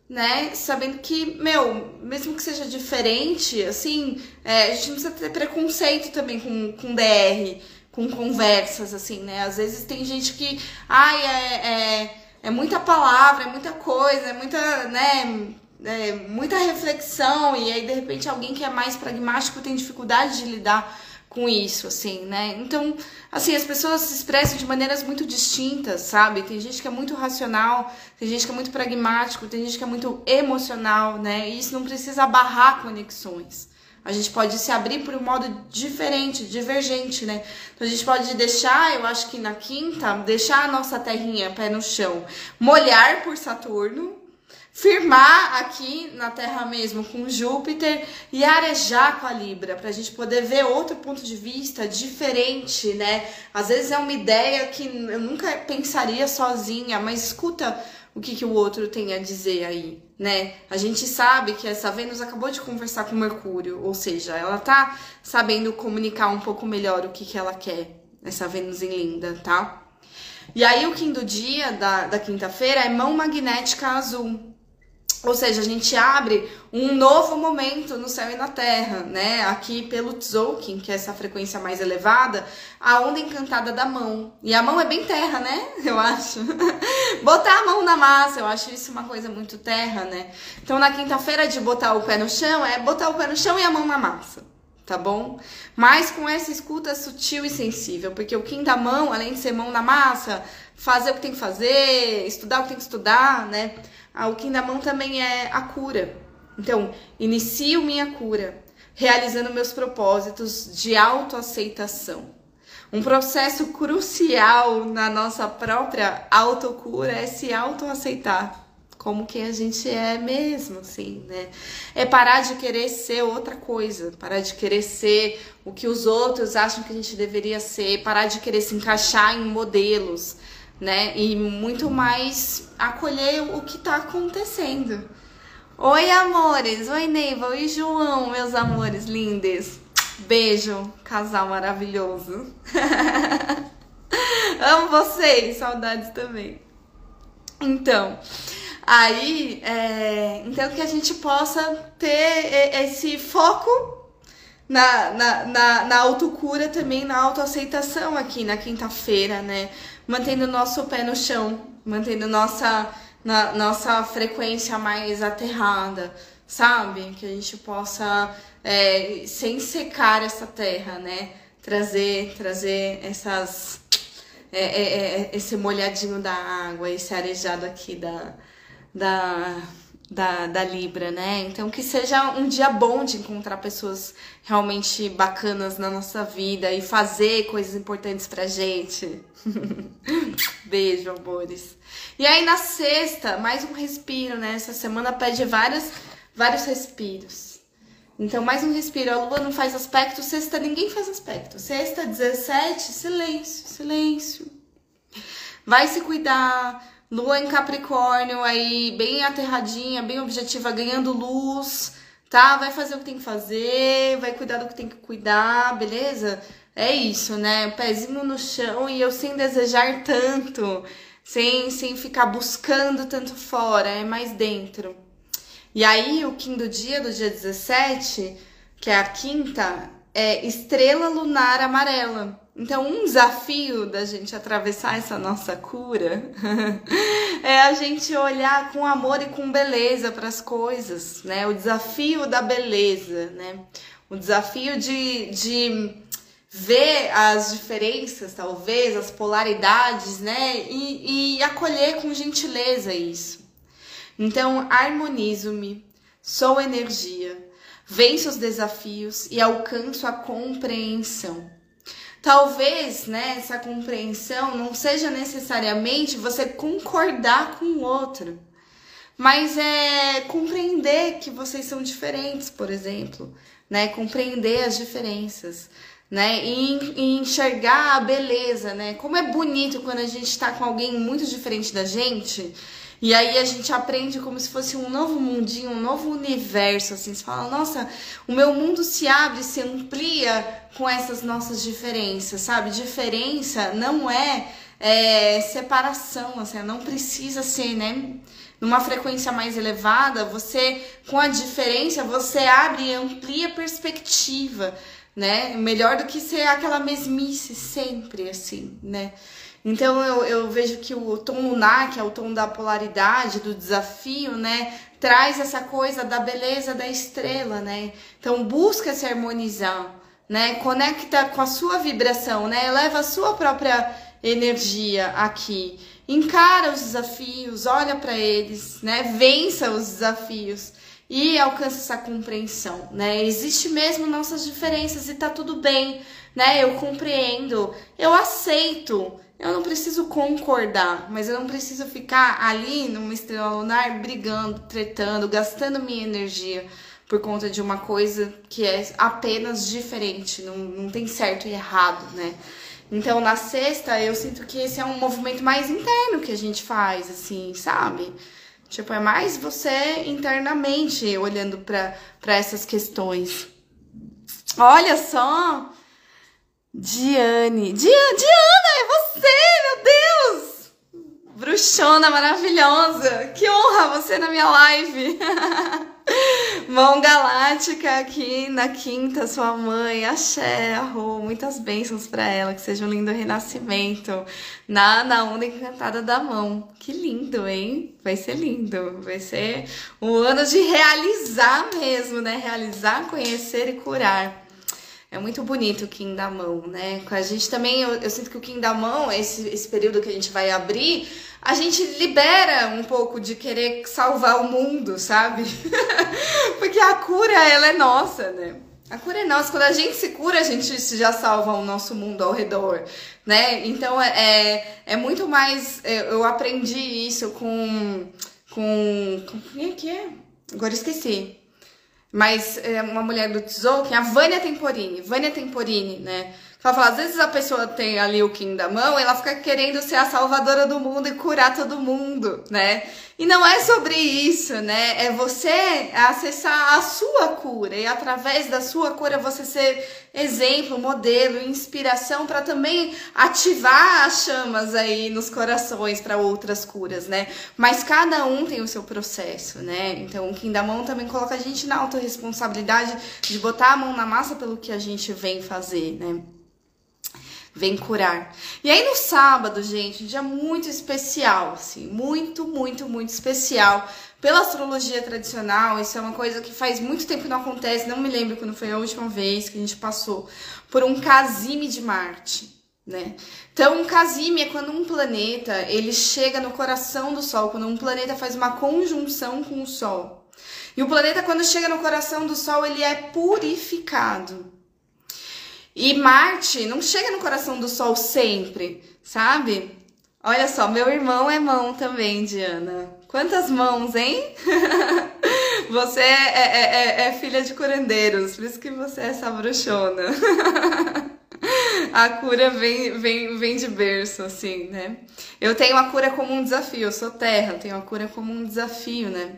né? Sabendo que, meu, mesmo que seja diferente, assim, é, a gente não precisa ter preconceito também com, com DR, com conversas, assim, né? Às vezes tem gente que, ai, é, é, é muita palavra, é muita coisa, é muita, né? É, muita reflexão, e aí de repente alguém que é mais pragmático tem dificuldade de lidar com isso, assim, né? Então, assim, as pessoas se expressam de maneiras muito distintas, sabe? Tem gente que é muito racional, tem gente que é muito pragmático, tem gente que é muito emocional, né? E isso não precisa barrar conexões. A gente pode se abrir por um modo diferente, divergente, né? Então a gente pode deixar, eu acho que na quinta, deixar a nossa terrinha pé no chão, molhar por Saturno, firmar aqui na Terra mesmo com Júpiter e arejar com a Libra, para a gente poder ver outro ponto de vista diferente, né? Às vezes é uma ideia que eu nunca pensaria sozinha, mas escuta o que, que o outro tem a dizer aí, né? A gente sabe que essa Vênus acabou de conversar com Mercúrio, ou seja, ela tá sabendo comunicar um pouco melhor o que, que ela quer, essa Vênus em linda, tá? E aí o quinto dia da, da quinta-feira é mão magnética azul. Ou seja, a gente abre um novo momento no céu e na terra, né? Aqui pelo Tzolk'in, que é essa frequência mais elevada, a onda encantada da mão. E a mão é bem terra, né? Eu acho. botar a mão na massa, eu acho isso uma coisa muito terra, né? Então na quinta-feira de botar o pé no chão é botar o pé no chão e a mão na massa. Tá bom? Mas com essa escuta sutil e sensível, porque o quinta mão, além de ser mão na massa, fazer o que tem que fazer, estudar o que tem que estudar, né? O Kim da mão também é a cura. Então, inicio minha cura, realizando meus propósitos de autoaceitação. Um processo crucial na nossa própria autocura é se autoaceitar como que a gente é mesmo, assim, né? É parar de querer ser outra coisa, parar de querer ser o que os outros acham que a gente deveria ser, parar de querer se encaixar em modelos, né? E muito mais acolher o que tá acontecendo. Oi, amores! Oi, Neiva! Oi, João, meus amores lindos! Beijo, casal maravilhoso! Amo vocês, saudades também. Então, aí, é, então que a gente possa ter esse foco na, na, na, na autocura também, na autoaceitação aqui na quinta-feira, né? Mantendo nosso pé no chão, mantendo nossa, na, nossa frequência mais aterrada, sabe? Que a gente possa, é, sem secar essa terra, né? Trazer, trazer essas. É, é, é esse molhadinho da água, esse arejado aqui da, da da, da Libra, né? Então que seja um dia bom de encontrar pessoas realmente bacanas na nossa vida e fazer coisas importantes pra gente. Beijo, amores. E aí na sexta, mais um respiro, né? Essa semana pede vários, vários respiros. Então, mais um respiro. A lua não faz aspecto, sexta ninguém faz aspecto. Sexta, 17, silêncio, silêncio. Vai se cuidar Lua em Capricórnio, aí bem aterradinha, bem objetiva, ganhando luz, tá? Vai fazer o que tem que fazer, vai cuidar do que tem que cuidar, beleza? É isso, né? Pezinho no chão e eu sem desejar tanto, sem, sem ficar buscando tanto fora, é mais dentro. E aí, o quinto dia, do dia 17, que é a quinta, é estrela lunar amarela. Então, um desafio da gente atravessar essa nossa cura é a gente olhar com amor e com beleza para as coisas, né? O desafio da beleza, né? O desafio de, de ver as diferenças, talvez, as polaridades, né? E, e acolher com gentileza isso. Então, harmonizo-me, sou energia, venço os desafios e alcanço a compreensão. Talvez, né, essa compreensão não seja necessariamente você concordar com o outro, mas é compreender que vocês são diferentes, por exemplo, né, compreender as diferenças, né, e, e enxergar a beleza, né, como é bonito quando a gente está com alguém muito diferente da gente E aí a gente aprende como se fosse um novo mundinho, um novo universo, assim. Você fala, nossa, o meu mundo se abre, se amplia com essas nossas diferenças, sabe? Diferença não é, é separação, assim, não precisa ser, né? Numa frequência mais elevada, você, com a diferença, você abre e amplia a perspectiva, né? Melhor do que ser aquela mesmice sempre, assim, né? Então eu, eu vejo que o tom lunar, que é o tom da polaridade, do desafio, né? Traz essa coisa da beleza da estrela, né? Então busca se harmonizar, né? Conecta com a sua vibração, né? Eleva a sua própria energia aqui. Encara os desafios, olha para eles, né? Vença os desafios e alcança essa compreensão, né? Existe mesmo nossas diferenças e tá tudo bem, né? Eu compreendo, eu aceito, eu não preciso concordar, mas eu não preciso ficar ali numa estrela lunar brigando, tretando, gastando minha energia por conta de uma coisa que é apenas diferente, não, não tem certo e errado, né? Então, na sexta, eu sinto que esse é um movimento mais interno que a gente faz, assim, sabe? Tipo, é mais você internamente olhando para essas questões. Olha só! Diane. Dia, Diana, é você, meu Deus! Bruxona maravilhosa! Que honra você na minha live! Mão Galáctica aqui na quinta, sua mãe, axé, arro, muitas bênçãos para ela, que seja um lindo renascimento na, na onda encantada da mão. Que lindo, hein? Vai ser lindo, vai ser um ano de realizar mesmo, né? Realizar, conhecer e curar. É muito bonito o Kim da mão, né? A gente também, eu, eu sinto que o Kim da mão, esse, esse período que a gente vai abrir, a gente libera um pouco de querer salvar o mundo, sabe? Porque a cura, ela é nossa, né? A cura é nossa. Quando a gente se cura, a gente já salva o nosso mundo ao redor, né? Então, é, é, é muito mais... é, Eu aprendi isso com... Com... com quem é que é? Agora esqueci. Mas é uma mulher do Tzolk'in, a Vânia Temporini. Vânia Temporini, né? Ela fala, às vezes a pessoa tem ali o Kim da mão, ela fica querendo ser a salvadora do mundo e curar todo mundo, né? E não é sobre isso, né? É você acessar a sua cura e através da sua cura você ser exemplo, modelo, inspiração para também ativar as chamas aí nos corações para outras curas, né? Mas cada um tem o seu processo, né? Então o mão também coloca a gente na autorresponsabilidade de botar a mão na massa pelo que a gente vem fazer, né? Vem curar. E aí no sábado, gente, um dia muito especial, assim, muito, muito, muito especial. Pela astrologia tradicional, isso é uma coisa que faz muito tempo que não acontece, não me lembro quando foi a última vez que a gente passou por um casime de Marte, né? Então, um casime é quando um planeta, ele chega no coração do Sol, quando um planeta faz uma conjunção com o Sol. E o planeta, quando chega no coração do Sol, ele é purificado. E Marte não chega no coração do Sol sempre, sabe? Olha só, meu irmão é mão também, Diana. Quantas mãos, hein? você é, é, é, é, filha de curandeiros, por isso que você é essa bruxona. a cura vem, vem, vem de berço, assim, né? Eu tenho a cura como um desafio, eu sou terra, tenho a cura como um desafio, né?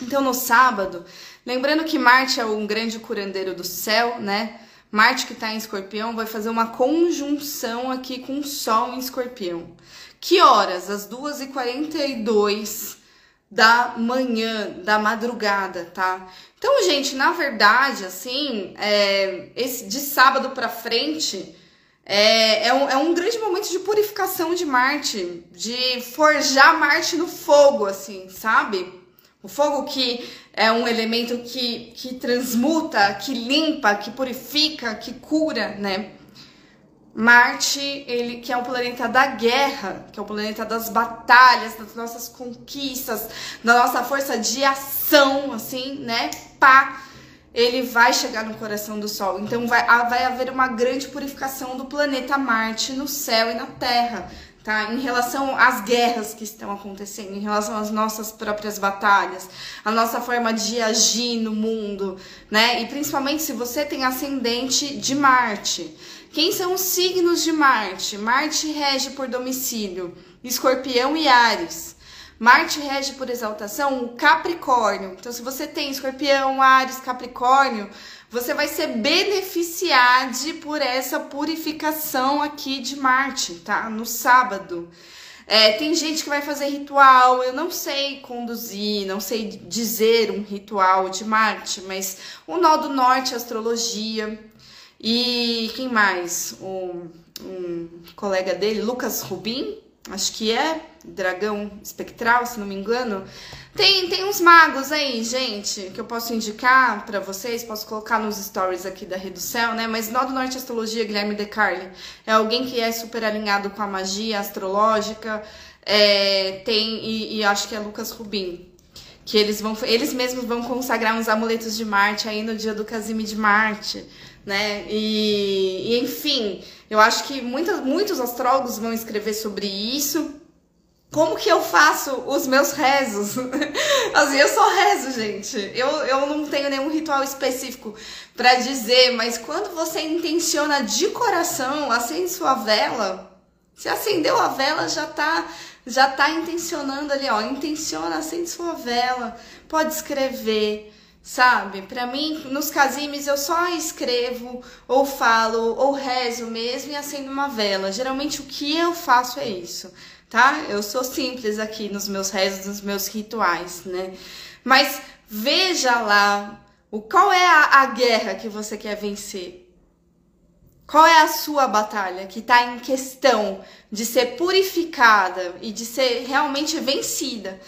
Então, no sábado, lembrando que Marte é um grande curandeiro do céu, né? Marte que está em escorpião vai fazer uma conjunção aqui com o Sol em escorpião. Que horas? Às 2h42 da manhã, da madrugada, tá? Então, gente, na verdade, assim, é, esse de sábado para frente é, é, um, é um grande momento de purificação de Marte, de forjar Marte no fogo, assim, sabe? O fogo que é um elemento que, que transmuta, que limpa, que purifica, que cura, né? Marte, ele que é o planeta da guerra, que é o planeta das batalhas, das nossas conquistas, da nossa força de ação, assim, né? Pá, ele vai chegar no coração do Sol. Então vai, vai haver uma grande purificação do planeta Marte no céu e na Terra tá? Em relação às guerras que estão acontecendo, em relação às nossas próprias batalhas, a nossa forma de agir no mundo, né? E principalmente se você tem ascendente de Marte. Quem são os signos de Marte? Marte rege por domicílio Escorpião e Ares. Marte rege por exaltação o Capricórnio. Então, se você tem Escorpião, Ares, Capricórnio, você vai ser beneficiado por essa purificação aqui de Marte, tá? No sábado. É, tem gente que vai fazer ritual, eu não sei conduzir, não sei dizer um ritual de Marte, mas o Nó do Norte, astrologia. E quem mais? Um, um colega dele, Lucas Rubin, acho que é, dragão espectral, se não me engano. Tem, tem uns magos aí, gente, que eu posso indicar para vocês, posso colocar nos stories aqui da Rede do Céu, né? Mas Nó do Norte Astrologia, Guilherme De Carli, é alguém que é super alinhado com a magia astrológica, é, tem, e, e acho que é Lucas Rubin, que eles vão, eles mesmos vão consagrar uns amuletos de Marte aí no dia do Casime de Marte, né? E, e enfim, eu acho que muitos, muitos astrólogos vão escrever sobre isso. Como que eu faço os meus rezos? assim, eu só rezo, gente. Eu, eu não tenho nenhum ritual específico para dizer, mas quando você intenciona de coração, acende sua vela, se acendeu a vela, já tá já tá intencionando ali, ó, intenciona, acende sua vela, pode escrever, sabe? Para mim, nos casimes eu só escrevo ou falo ou rezo mesmo e acendo uma vela. Geralmente o que eu faço é isso tá? Eu sou simples aqui nos meus rezos, nos meus rituais, né? Mas veja lá o qual é a, a guerra que você quer vencer. Qual é a sua batalha que está em questão de ser purificada e de ser realmente vencida?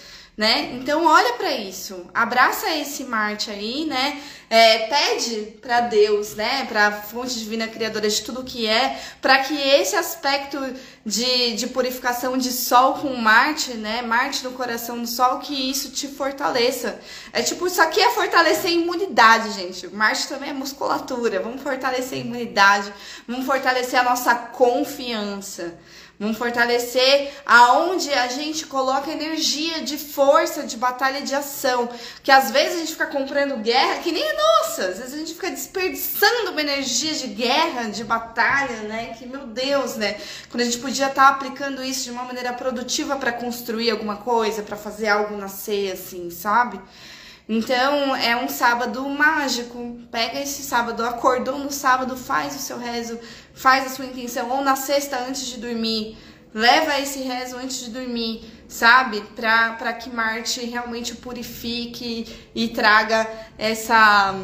Né? Então olha para isso, abraça esse Marte aí, né? É, pede para Deus, né? Para a fonte divina criadora de tudo que é, para que esse aspecto de, de purificação de Sol com Marte, né? Marte no coração do Sol, que isso te fortaleça. É tipo isso aqui é fortalecer a imunidade, gente. Marte também é musculatura. Vamos fortalecer a imunidade, vamos fortalecer a nossa confiança. Vamos fortalecer aonde a gente coloca energia de força, de batalha, de ação. Que às vezes a gente fica comprando guerra que nem é nossa. Às vezes a gente fica desperdiçando uma energia de guerra, de batalha, né? Que meu Deus, né? Quando a gente podia estar tá aplicando isso de uma maneira produtiva para construir alguma coisa, para fazer algo nascer, assim, sabe? Então é um sábado mágico. Pega esse sábado, acordou no sábado, faz o seu rezo, faz a sua intenção, ou na sexta antes de dormir. Leva esse rezo antes de dormir, sabe? Para que Marte realmente purifique e traga essa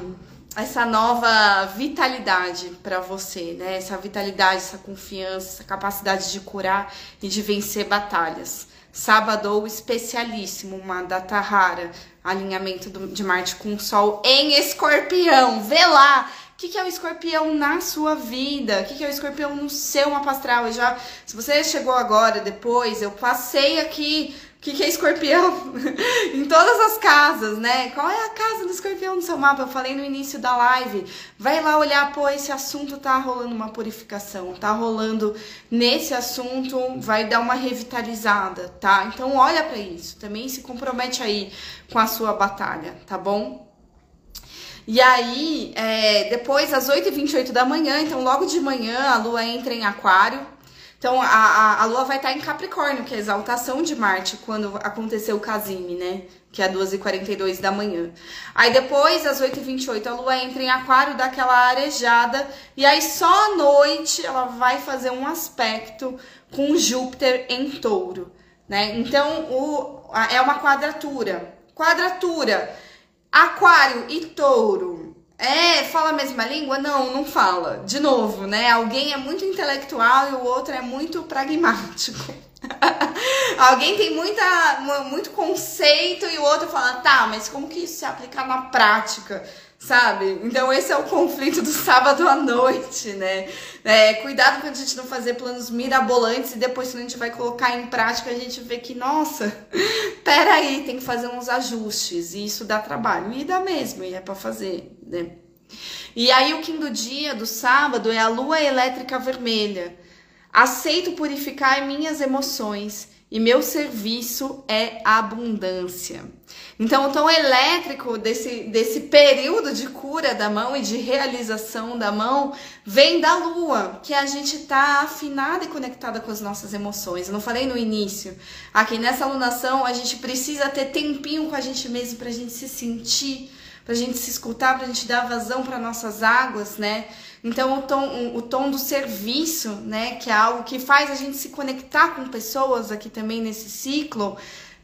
essa nova vitalidade para você, né? Essa vitalidade, essa confiança, essa capacidade de curar e de vencer batalhas. Sábado especialíssimo, uma data rara, alinhamento de Marte com o Sol em Escorpião. Vê lá o que, que é o escorpião na sua vida? O que, que é o escorpião no seu mapa astral? Eu já, se você chegou agora, depois, eu passei aqui o que, que é escorpião em todas as casas, né? Qual é a casa do escorpião no seu mapa? Eu falei no início da live. Vai lá olhar, pô, esse assunto tá rolando uma purificação, tá rolando nesse assunto, vai dar uma revitalizada, tá? Então olha para isso, também se compromete aí com a sua batalha, tá bom? E aí, é, depois, às 8h28 da manhã, então logo de manhã, a lua entra em Aquário. Então, a, a, a lua vai estar em Capricórnio, que é a exaltação de Marte, quando aconteceu o Casime, né? Que é às 2h42 da manhã. Aí depois, às 8h28, a lua entra em Aquário, dá aquela arejada. E aí, só à noite, ela vai fazer um aspecto com Júpiter em touro, né? Então, o, é uma quadratura. Quadratura Aquário e touro. É, fala a mesma língua? Não, não fala. De novo, né? Alguém é muito intelectual e o outro é muito pragmático. Alguém tem muita, muito conceito e o outro fala, tá, mas como que isso se aplica na prática? sabe? Então esse é o conflito do sábado à noite, né? É, cuidado quando a gente não fazer planos mirabolantes e depois quando a gente vai colocar em prática a gente vê que, nossa, peraí, tem que fazer uns ajustes e isso dá trabalho. E dá mesmo, e é para fazer, né? E aí o quinto dia do sábado é a lua elétrica vermelha. Aceito purificar minhas emoções e meu serviço é abundância. Então, o tom elétrico desse, desse período de cura da mão e de realização da mão vem da lua, que a gente tá afinada e conectada com as nossas emoções. Eu não falei no início. Aqui nessa alunação, a gente precisa ter tempinho com a gente mesmo pra gente se sentir, pra gente se escutar, pra gente dar vazão para nossas águas, né? Então, o tom, o tom do serviço, né, que é algo que faz a gente se conectar com pessoas aqui também nesse ciclo,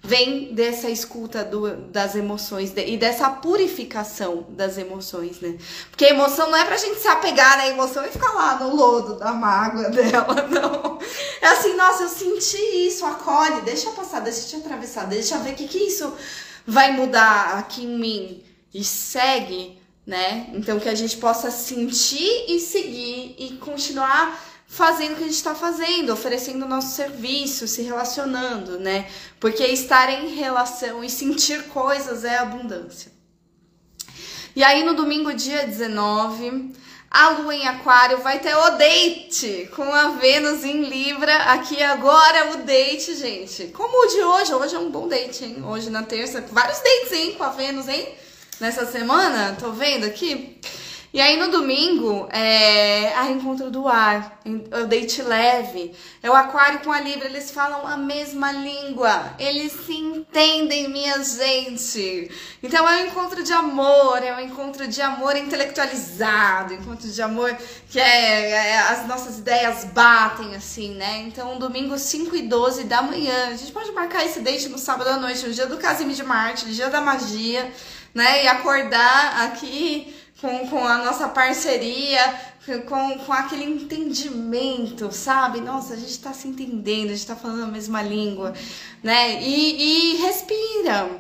vem dessa escuta do, das emoções e dessa purificação das emoções, né? Porque a emoção não é pra gente se apegar na emoção e ficar lá no lodo da mágoa dela, não. É assim, nossa, eu senti isso, acolhe, deixa passar, deixa te atravessar, deixa ver o que, que isso vai mudar aqui em mim. E segue, né? Então que a gente possa sentir e seguir e continuar fazendo o que a gente está fazendo, oferecendo o nosso serviço, se relacionando, né? Porque estar em relação e sentir coisas é abundância. E aí no domingo, dia 19, a lua em aquário vai ter o date com a Vênus em Libra. Aqui agora o date, gente. Como o de hoje, hoje é um bom date, hein? Hoje na terça, vários dates, hein, com a Vênus, hein? Nessa semana, tô vendo aqui. E aí no domingo é a encontro do ar, o date leve. É o aquário com a Libra, eles falam a mesma língua. Eles se entendem, minha gente. Então é um encontro de amor, é um encontro de amor intelectualizado, encontro de amor que é, é as nossas ideias batem assim, né? Então domingo 5 e 12 da manhã. A gente pode marcar esse date no sábado à noite, no dia do Casimiro de Marte, no dia da magia, né? E acordar aqui com, com a nossa parceria, com, com aquele entendimento, sabe? Nossa, a gente tá se entendendo, a gente tá falando a mesma língua, né? E, e respira.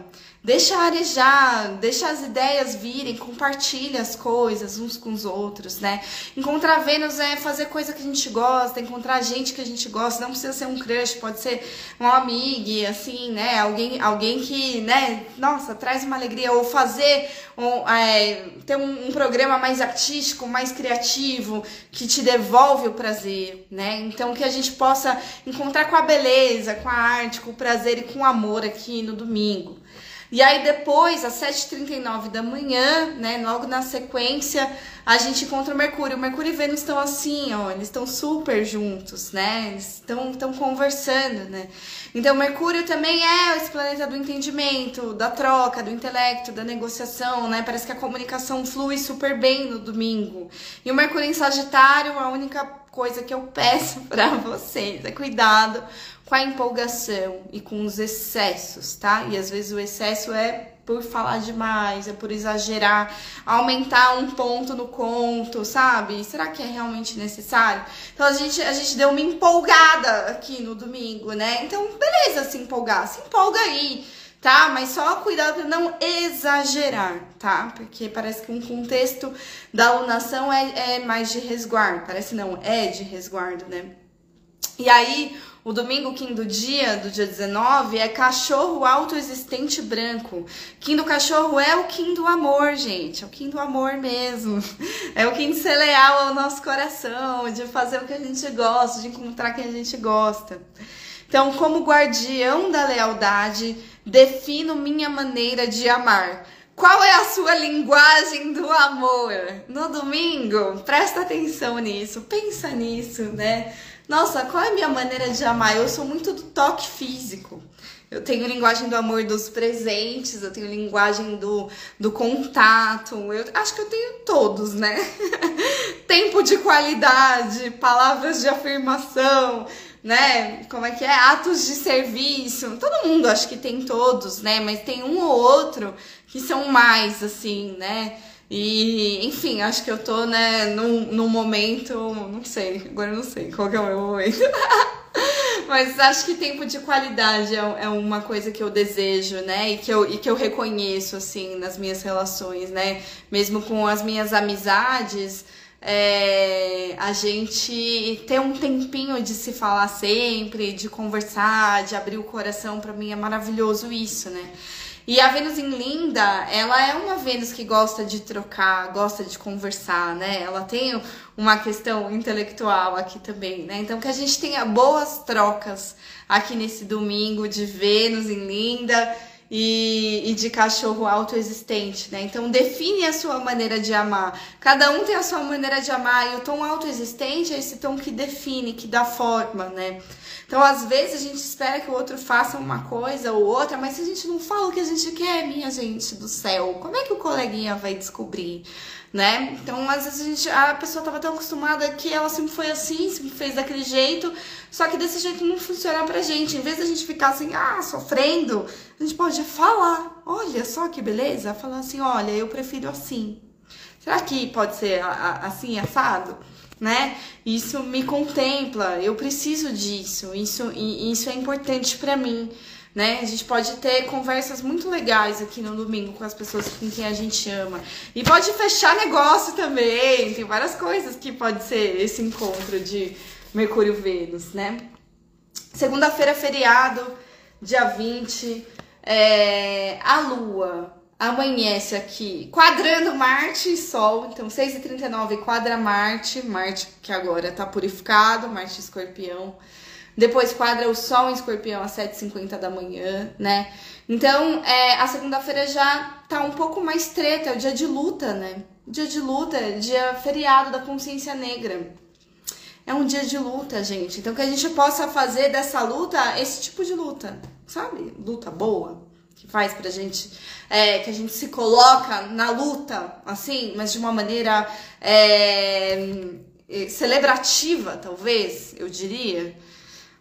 Deixa arejar, deixa as ideias virem, compartilha as coisas uns com os outros, né? Encontrar Vênus é fazer coisa que a gente gosta, encontrar gente que a gente gosta, não precisa ser um crush, pode ser um amigo, assim, né? Alguém, alguém que, né, nossa, traz uma alegria, ou fazer, um, é, ter um, um programa mais artístico, mais criativo, que te devolve o prazer, né? Então que a gente possa encontrar com a beleza, com a arte, com o prazer e com o amor aqui no domingo. E aí depois, às 7h39 da manhã, né, logo na sequência, a gente encontra o Mercúrio. O Mercúrio e Vênus estão assim, ó, eles estão super juntos, né? Eles estão conversando, né? Então, Mercúrio também é esse planeta do entendimento, da troca, do intelecto, da negociação, né? Parece que a comunicação flui super bem no domingo. E o Mercúrio em Sagitário, a única coisa que eu peço para vocês é cuidado com a empolgação e com os excessos, tá? E às vezes o excesso é por falar demais, é por exagerar, aumentar um ponto no conto, sabe? Será que é realmente necessário? Então a gente, a gente deu uma empolgada aqui no domingo, né? Então, beleza se empolgar, se empolga aí, tá? Mas só cuidado para não exagerar, tá? Porque parece que um contexto da alunação é, é mais de resguardo, parece não, é de resguardo, né? E aí, o domingo, do dia, do dia 19, é cachorro autoexistente branco. Kim do cachorro é o Kim do amor, gente. É o Kim do amor mesmo. É o Kim de ser leal ao nosso coração, de fazer o que a gente gosta, de encontrar quem a gente gosta. Então, como guardião da lealdade, defino minha maneira de amar. Qual é a sua linguagem do amor? No domingo, presta atenção nisso, pensa nisso, né? Nossa, qual é a minha maneira de amar? Eu sou muito do toque físico. Eu tenho linguagem do amor dos presentes, eu tenho linguagem do, do contato. Eu acho que eu tenho todos, né? Tempo de qualidade, palavras de afirmação, né? Como é que é? Atos de serviço. Todo mundo acho que tem todos, né? Mas tem um ou outro que são mais, assim, né? E, enfim, acho que eu tô, né, num, num momento, não sei, agora eu não sei qual que é o meu momento. Mas acho que tempo de qualidade é, é, uma coisa que eu desejo, né? E que eu, e que eu reconheço, assim, nas minhas relações, né? Mesmo com as minhas amizades, é, a gente ter um tempinho de se falar sempre, de conversar, de abrir o coração, para mim é maravilhoso isso, né? E a Vênus em Linda, ela é uma Vênus que gosta de trocar, gosta de conversar, né? Ela tem uma questão intelectual aqui também, né? Então que a gente tenha boas trocas aqui nesse domingo de Vênus em Linda e, e de cachorro autoexistente, né? Então define a sua maneira de amar. Cada um tem a sua maneira de amar e o tom autoexistente é esse tom que define, que dá forma, né? Então, às vezes, a gente espera que o outro faça uma coisa ou outra, mas se a gente não fala o que a gente quer, minha gente do céu, como é que o coleguinha vai descobrir? Né? Então, às vezes a, gente, a pessoa estava tão acostumada que ela sempre foi assim, sempre fez daquele jeito, só que desse jeito não funciona pra gente. Em vez da gente ficar assim, ah, sofrendo, a gente pode falar. Olha só que beleza, falar assim, olha, eu prefiro assim. Será que pode ser assim, assado? né? Isso me contempla, eu preciso disso, isso, isso é importante para mim, né? A gente pode ter conversas muito legais aqui no domingo com as pessoas com quem a gente ama. E pode fechar negócio também, tem várias coisas que pode ser esse encontro de Mercúrio-Vênus, né? Segunda-feira, feriado, dia 20, é, a Lua amanhece aqui quadrando Marte e Sol, então 6h39 quadra Marte, Marte que agora tá purificado, Marte escorpião. Depois quadra o Sol em escorpião às 7h50 da manhã, né? Então, é, a segunda-feira já tá um pouco mais treta, é o dia de luta, né? Dia de luta, dia feriado da consciência negra. É um dia de luta, gente. Então, que a gente possa fazer dessa luta esse tipo de luta, sabe? Luta boa, que faz pra gente, é, que a gente se coloca na luta, assim, mas de uma maneira é, celebrativa, talvez, eu diria,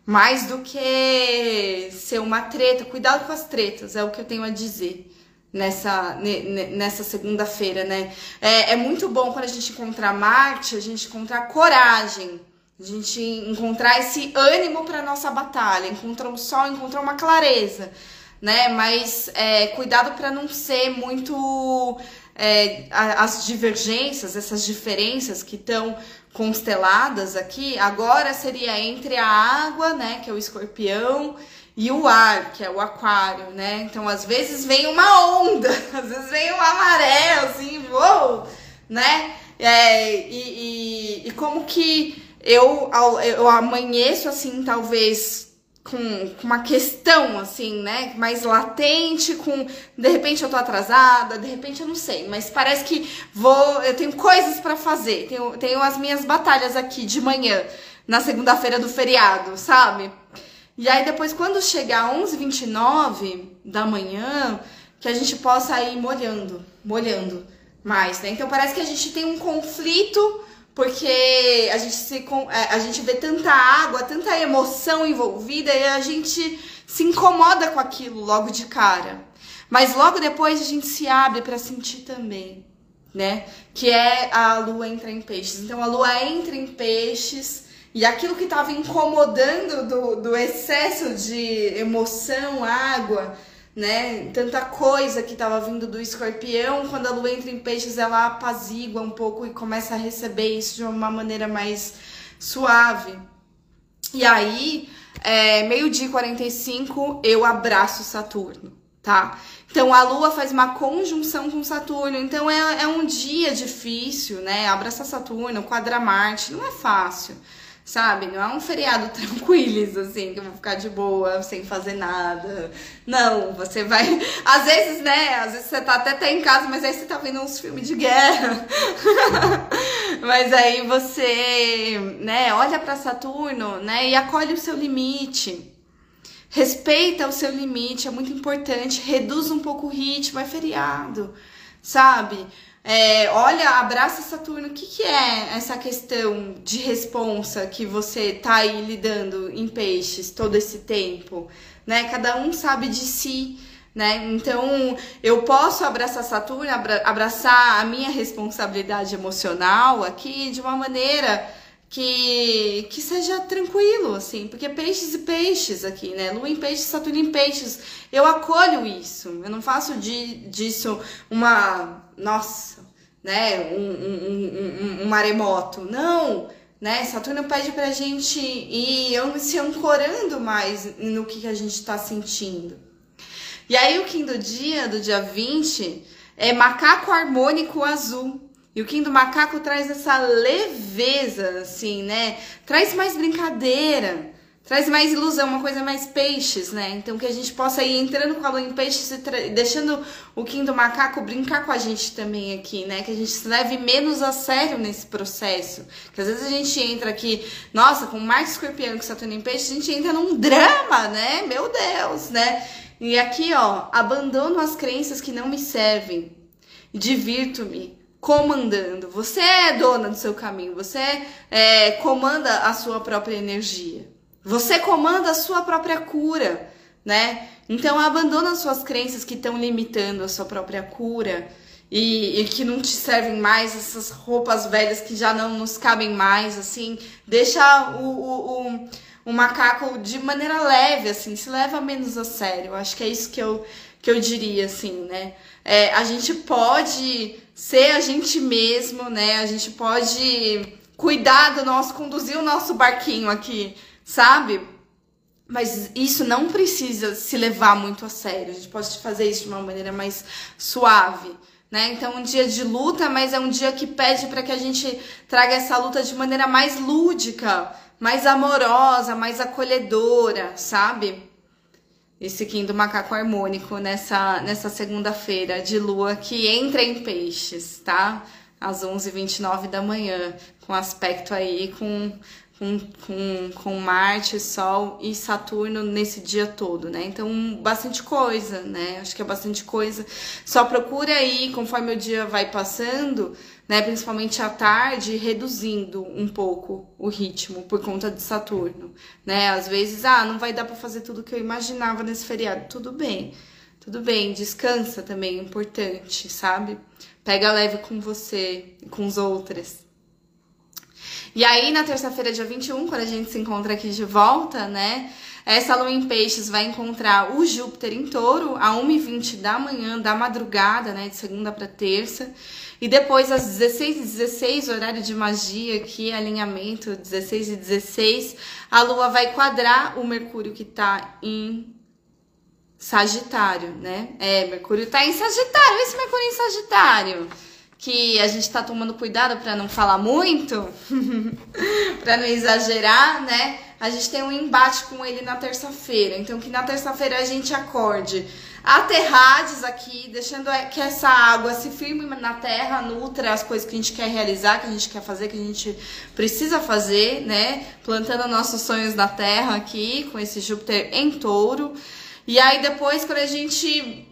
mais do que ser uma treta. Cuidado com as tretas, é o que eu tenho a dizer nessa, nessa segunda-feira, né? É, é muito bom quando a gente encontrar Marte, a gente encontrar coragem, a gente encontrar esse ânimo para nossa batalha, encontrar um sol, encontrar uma clareza né? Mas é, cuidado para não ser muito é, as divergências, essas diferenças que estão consteladas aqui, agora seria entre a água, né, que é o escorpião, e o ar, que é o aquário, né? Então, às vezes vem uma onda, às vezes vem uma maré, assim, uou, né? É, e, e, e como que eu, eu amanheço, assim, talvez com, uma questão assim, né, mais latente, com de repente eu tô atrasada, de repente eu não sei, mas parece que vou, eu tenho coisas para fazer, tenho, tenho as minhas batalhas aqui de manhã, na segunda-feira do feriado, sabe? E aí depois quando chegar 11h29 da manhã, que a gente possa ir molhando, molhando mais, né? Então parece que a gente tem um conflito porque a gente, se, é, a gente vê tanta água, tanta emoção envolvida e a gente se incomoda com aquilo logo de cara. Mas logo depois a gente se abre para sentir também, né? Que é a lua entra em peixes. Então a lua entra em peixes e aquilo que estava incomodando do, do excesso de emoção, água, né? Tanta coisa que estava vindo do escorpião, quando a lua entra em peixes, ela apazigua um pouco e começa a receber isso de uma maneira mais suave. E aí, é, meio-dia 45, eu abraço Saturno, tá? Então a Lua faz uma conjunção com Saturno, então é, é um dia difícil, né? Abraçar Saturno, quadra Marte, não é fácil sabe? Não é um feriado tranquilos, assim, que eu vou ficar de boa, sem fazer nada. Não, você vai. Às vezes, né? Às vezes você tá até, até em casa, mas aí você tá vendo uns filmes de guerra. mas aí você, né, olha para Saturno, né, e acolhe o seu limite. Respeita o seu limite, é muito importante. Reduz um pouco o ritmo, é feriado, sabe? É, olha, abraça Saturno. O que, que é essa questão de responsa que você tá aí lidando em peixes todo esse tempo? Né? Cada um sabe de si. Né? Então, eu posso abraçar Saturno, abra abraçar a minha responsabilidade emocional aqui de uma maneira que, que seja tranquilo, assim, porque peixes e peixes aqui, né? Lua em peixes, Saturno em peixes. Eu acolho isso, eu não faço de, disso uma nossa, né, um, um, um, um maremoto. Não, né? Saturno pede pra gente ir se ancorando mais no que, que a gente está sentindo. E aí o Kim do dia, do dia 20, é macaco harmônico azul. E o Kim do macaco traz essa leveza, assim, né? Traz mais brincadeira, traz mais ilusão, uma coisa mais peixes, né? Então que a gente possa ir entrando com a lua em peixes e deixando o Kim do macaco brincar com a gente também aqui, né? Que a gente se leve menos a sério nesse processo. Que às vezes a gente entra aqui, nossa, com Marte Escorpião e com Saturno em peixes, a gente entra num drama, né? Meu Deus, né? E aqui, ó, abandono as crenças que não me servem. Divirto-me comandando. Você é dona do seu caminho, você é, comanda a sua própria energia. Você comanda a sua própria cura, né? Então abandona as suas crenças que estão limitando a sua própria cura e, e que não te servem mais, essas roupas velhas que já não nos cabem mais, assim. Deixa o, o, o, o macaco de maneira leve, assim, se leva menos a sério. Acho que é isso que eu, que eu diria, assim, né? É, a gente pode ser a gente mesmo, né? A gente pode cuidar do nosso, conduzir o nosso barquinho aqui, sabe? Mas isso não precisa se levar muito a sério. A gente pode fazer isso de uma maneira mais suave. Né? Então, um dia de luta, mas é um dia que pede para que a gente traga essa luta de maneira mais lúdica, mais amorosa, mais acolhedora, sabe? Esse Kim do macaco harmônico nessa, nessa segunda-feira de lua que entra em peixes, tá? Às 11h29 da manhã, com aspecto aí com com, com, com Marte, Sol e Saturno nesse dia todo, né? Então, bastante coisa, né? Acho que é bastante coisa. Só procura aí, conforme o dia vai passando, né? Principalmente à tarde, reduzindo um pouco o ritmo por conta de Saturno, né? Às vezes, ah, não vai dar para fazer tudo que eu imaginava nesse feriado. Tudo bem, tudo bem. Descansa também, é importante, sabe? Pega leve com você e com os outros. E aí, na terça-feira, dia 21, quando a gente se encontra aqui de volta, né? Essa lua em peixes vai encontrar o Júpiter em touro a 1h20 da manhã, da madrugada, né? De segunda para terça. E depois, às 16h16, horário de magia aqui, alinhamento 16 e 16, a lua vai quadrar o Mercúrio que tá em Sagitário, né? É, Mercúrio tá em Sagitário. Esse Mercúrio em Sagitário que a gente tá tomando cuidado para não falar muito, para não exagerar, né? A gente tem um embate com ele na terça-feira. Então que na terça-feira a gente acorde aterrados aqui, deixando que essa água se firme na terra, nutra as coisas que a gente quer realizar, que a gente quer fazer, que a gente precisa fazer, né? Plantando nossos sonhos na terra aqui, com esse Júpiter em touro. E aí depois, quando a gente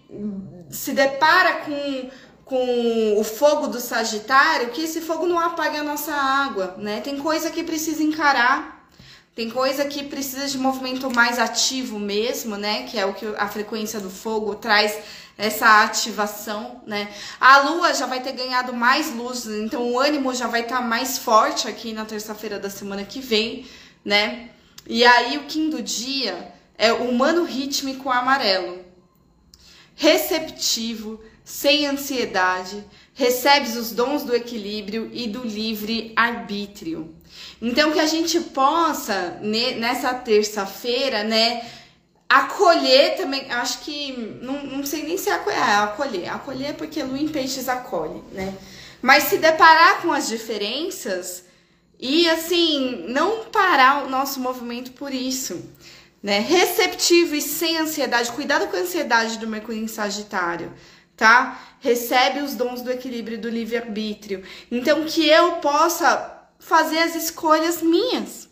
se depara com com o fogo do Sagitário, que esse fogo não apague a nossa água, né? Tem coisa que precisa encarar, tem coisa que precisa de movimento mais ativo mesmo, né? Que é o que a frequência do fogo traz essa ativação, né? A lua já vai ter ganhado mais luz, então o ânimo já vai estar tá mais forte aqui na terça-feira da semana que vem, né? E aí o do dia é o humano rítmico amarelo. Receptivo, sem ansiedade, recebes os dons do equilíbrio e do livre arbítrio. Então que a gente possa nessa terça-feira, né, acolher também, acho que não, não sei nem se é acolher, é acolher, acolher porque Lu em Peixes acolhe, né? Mas se deparar com as diferenças e assim, não parar o nosso movimento por isso. Né? Receptivo e sem ansiedade, cuidado com a ansiedade do Mercúrio em Sagitário tá? Recebe os dons do equilíbrio do livre-arbítrio. Então, que eu possa fazer as escolhas minhas.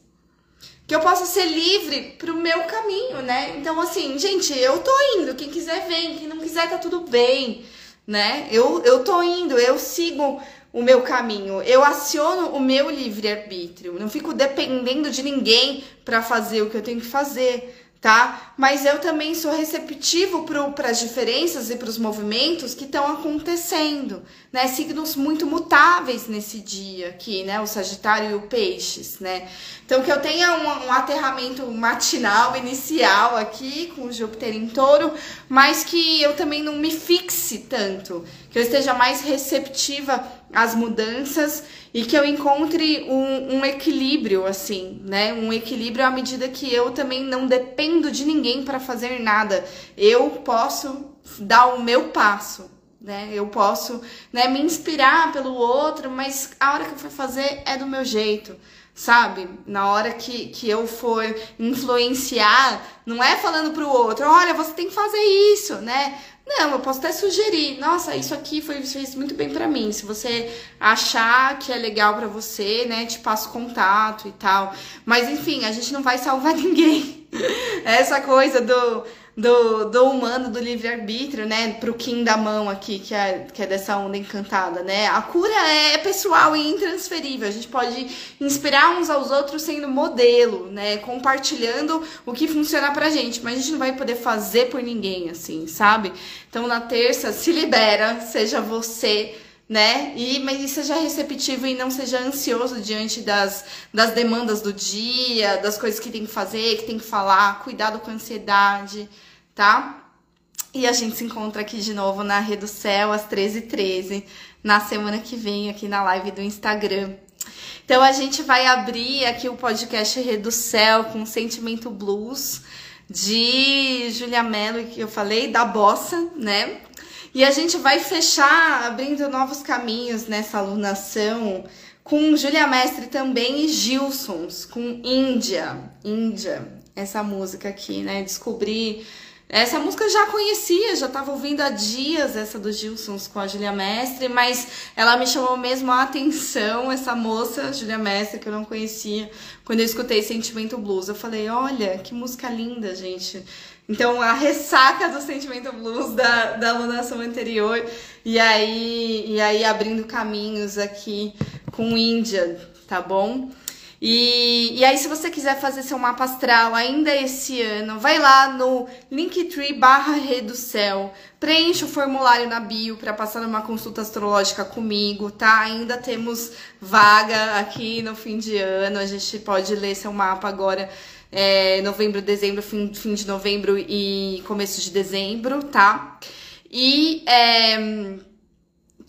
Que eu possa ser livre pro meu caminho, né? Então, assim, gente, eu tô indo. Quem quiser, vem. Quem não quiser, tá tudo bem, né? Eu, eu tô indo, eu sigo o meu caminho. Eu aciono o meu livre-arbítrio. Não fico dependendo de ninguém para fazer o que eu tenho que fazer tá? Mas eu também sou receptivo para as diferenças e para os movimentos que estão acontecendo, né? Signos muito mutáveis nesse dia aqui, né? O Sagitário e o Peixes, né? Então que eu tenha um, um aterramento matinal inicial aqui com o Júpiter em Touro, mas que eu também não me fixe tanto, que eu esteja mais receptiva às mudanças e que eu encontre um, um equilíbrio, assim, né? Um equilíbrio à medida que eu também não dependo de ninguém para fazer nada. Eu posso dar o meu passo, né? Eu posso né, me inspirar pelo outro, mas a hora que eu for fazer é do meu jeito sabe? Na hora que, que eu for influenciar, não é falando pro outro, olha, você tem que fazer isso, né? Não, eu posso até sugerir, nossa, isso aqui foi, fez muito bem para mim. Se você achar que é legal para você, né, te passo contato e tal. Mas enfim, a gente não vai salvar ninguém. Essa coisa do do, do humano, do livre-arbítrio, né? Pro Kim da mão aqui, que é, que é dessa onda encantada, né? A cura é pessoal e intransferível. A gente pode inspirar uns aos outros sendo modelo, né? Compartilhando o que funciona pra gente. Mas a gente não vai poder fazer por ninguém, assim, sabe? Então na terça, se libera, seja você né? E, mas seja receptivo e não seja ansioso diante das, das demandas do dia, das coisas que tem que fazer, que tem que falar. Cuidado com a ansiedade tá? E a gente se encontra aqui de novo na Rede do Céu, às 13h13, na semana que vem, aqui na live do Instagram. Então a gente vai abrir aqui o podcast Rede do Céu com Sentimento Blues de Julia Mello, que eu falei, da bossa, né? E a gente vai fechar abrindo novos caminhos nessa alunação com Julia Mestre também e Gilsons, com Índia, Índia, essa música aqui, né? Descobrir essa música eu já conhecia, já estava ouvindo há dias essa dos Gilsons com a Julia Mestre, mas ela me chamou mesmo a atenção, essa moça, Julia Mestre, que eu não conhecia, quando eu escutei Sentimento Blues. Eu falei, olha, que música linda, gente. Então, a ressaca do Sentimento Blues da, da alunação anterior, e aí, e aí abrindo caminhos aqui com Índia, tá bom? E, e aí, se você quiser fazer seu mapa astral ainda esse ano, vai lá no linktree barra Céu, preencha o formulário na bio para passar numa consulta astrológica comigo, tá? Ainda temos vaga aqui no fim de ano, a gente pode ler seu mapa agora, é, novembro, dezembro, fim, fim de novembro e começo de dezembro, tá? E... É,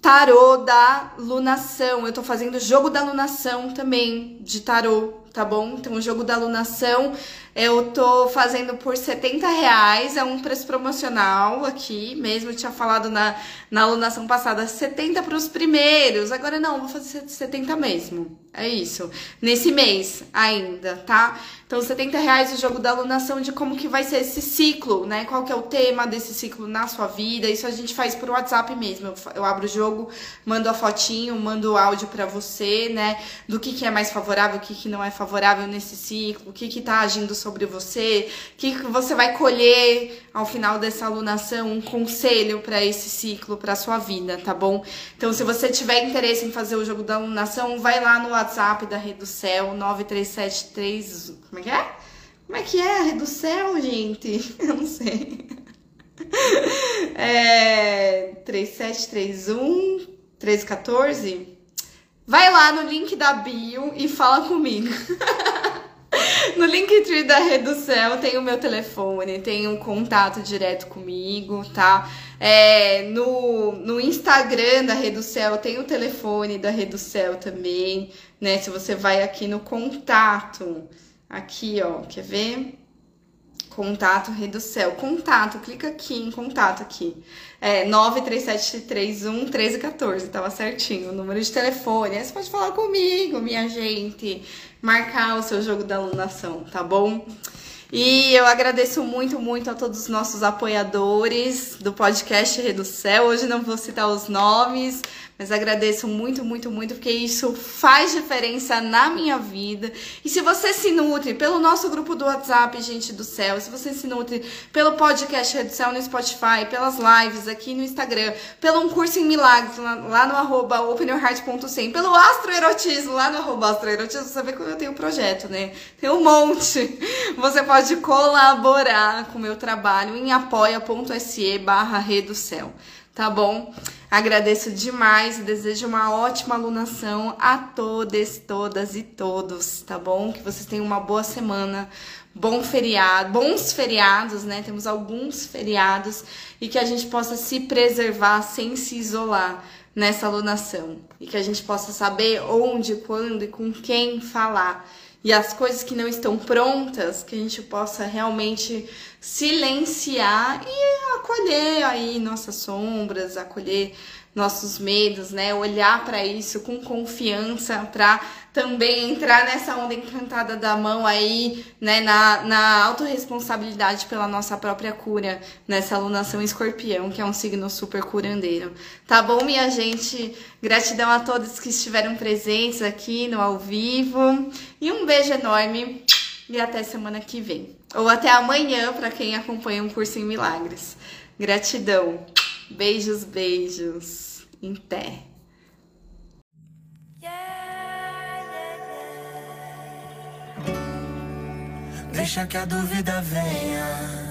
tarô da lunação. Eu tô fazendo jogo da lunação também, de tarô, tá bom? Então, o jogo da lunação eu tô fazendo por 70 reais, é um preço promocional aqui, mesmo tinha falado na, na alunação passada, 70 para os primeiros, agora não, vou fazer 70 mesmo, é isso, nesse mês ainda, tá? Então, 70 reais o jogo da alunação de como que vai ser esse ciclo, né? Qual que é o tema desse ciclo na sua vida, isso a gente faz por WhatsApp mesmo, eu, abro o jogo, mando a fotinho, mando o áudio para você, né? Do que que é mais favorável, o que que não é favorável nesse ciclo, o que que tá agindo sobre você, o que você vai colher ao final dessa alunação, um conselho para esse ciclo, para sua vida, tá bom? Então, se você tiver interesse em fazer o jogo da alunação, vai lá no WhatsApp da Rede do Céu, 9373. Como é que é? Como é que é Rede do Céu, gente? Eu não sei. É 3731 1314. Vai lá no link da bio e fala comigo. No Linktree da Rede do Céu tem o meu telefone, tem um contato direto comigo, tá? É, no, no Instagram da Rede do Céu tem o telefone da Rede do Céu também, né? Se você vai aqui no contato, aqui ó, quer ver? Contato Rede do Céu. Contato, clica aqui em contato aqui. É 93731 1314, tava certinho o número de telefone. Aí você pode falar comigo, minha gente marcar o seu jogo da alunação, tá bom? E eu agradeço muito, muito a todos os nossos apoiadores do podcast Rede do Céu. Hoje não vou citar os nomes, mas agradeço muito, muito, muito, porque isso faz diferença na minha vida. E se você se nutre pelo nosso grupo do WhatsApp, gente do céu, se você se nutre pelo podcast Céu no Spotify, pelas lives aqui no Instagram, pelo um curso em milagres lá, no arroba openyourheart.100, pelo astroerotismo lá no arroba astroerotismo, você vê que eu tenho um projeto, né? Tem um monte. Você pode colaborar com o meu trabalho em apoia.se barra tá bom? Agradeço demais e desejo uma ótima alunação a todas, todas e todos, tá bom? Que vocês tenham uma boa semana, bom feriado, bons feriados, né? Temos alguns feriados e que a gente possa se preservar sem se isolar nessa alunação e que a gente possa saber onde, quando e com quem falar e as coisas que não estão prontas, que a gente possa realmente silenciar e acolher aí nossas sombras, acolher nossos medos, né? Olhar para isso com confiança para também entrar nessa onda encantada da mão aí, né? Na, na autorresponsabilidade pela nossa própria cura, nessa alunação escorpião, que é um signo super curandeiro. Tá bom, minha gente? Gratidão a todos que estiveram presentes aqui no ao vivo e um beijo enorme e até semana que vem. Ou até amanhã para quem acompanha um curso em milagres. Gratidão. Beijos, beijos. Em pé. Deixa que a dúvida venha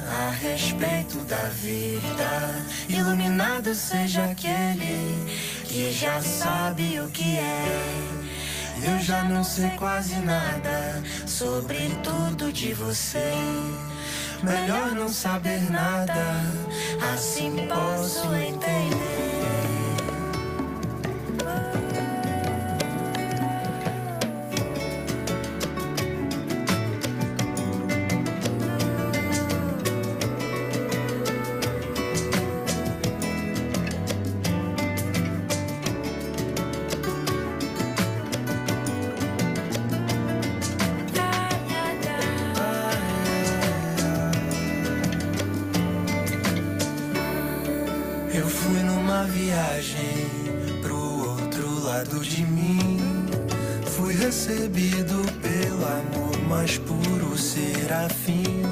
a respeito da vida. Iluminado seja aquele que já sabe o que é. Eu já não sei quase nada sobre tudo de você. Melhor não saber nada, assim posso entender. Eu fui numa viagem pro outro lado de mim. Fui recebido pelo amor mais puro serafim.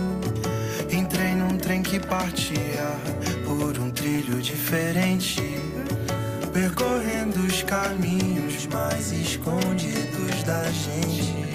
Entrei num trem que partia por um trilho diferente. Percorrendo os caminhos mais escondidos da gente.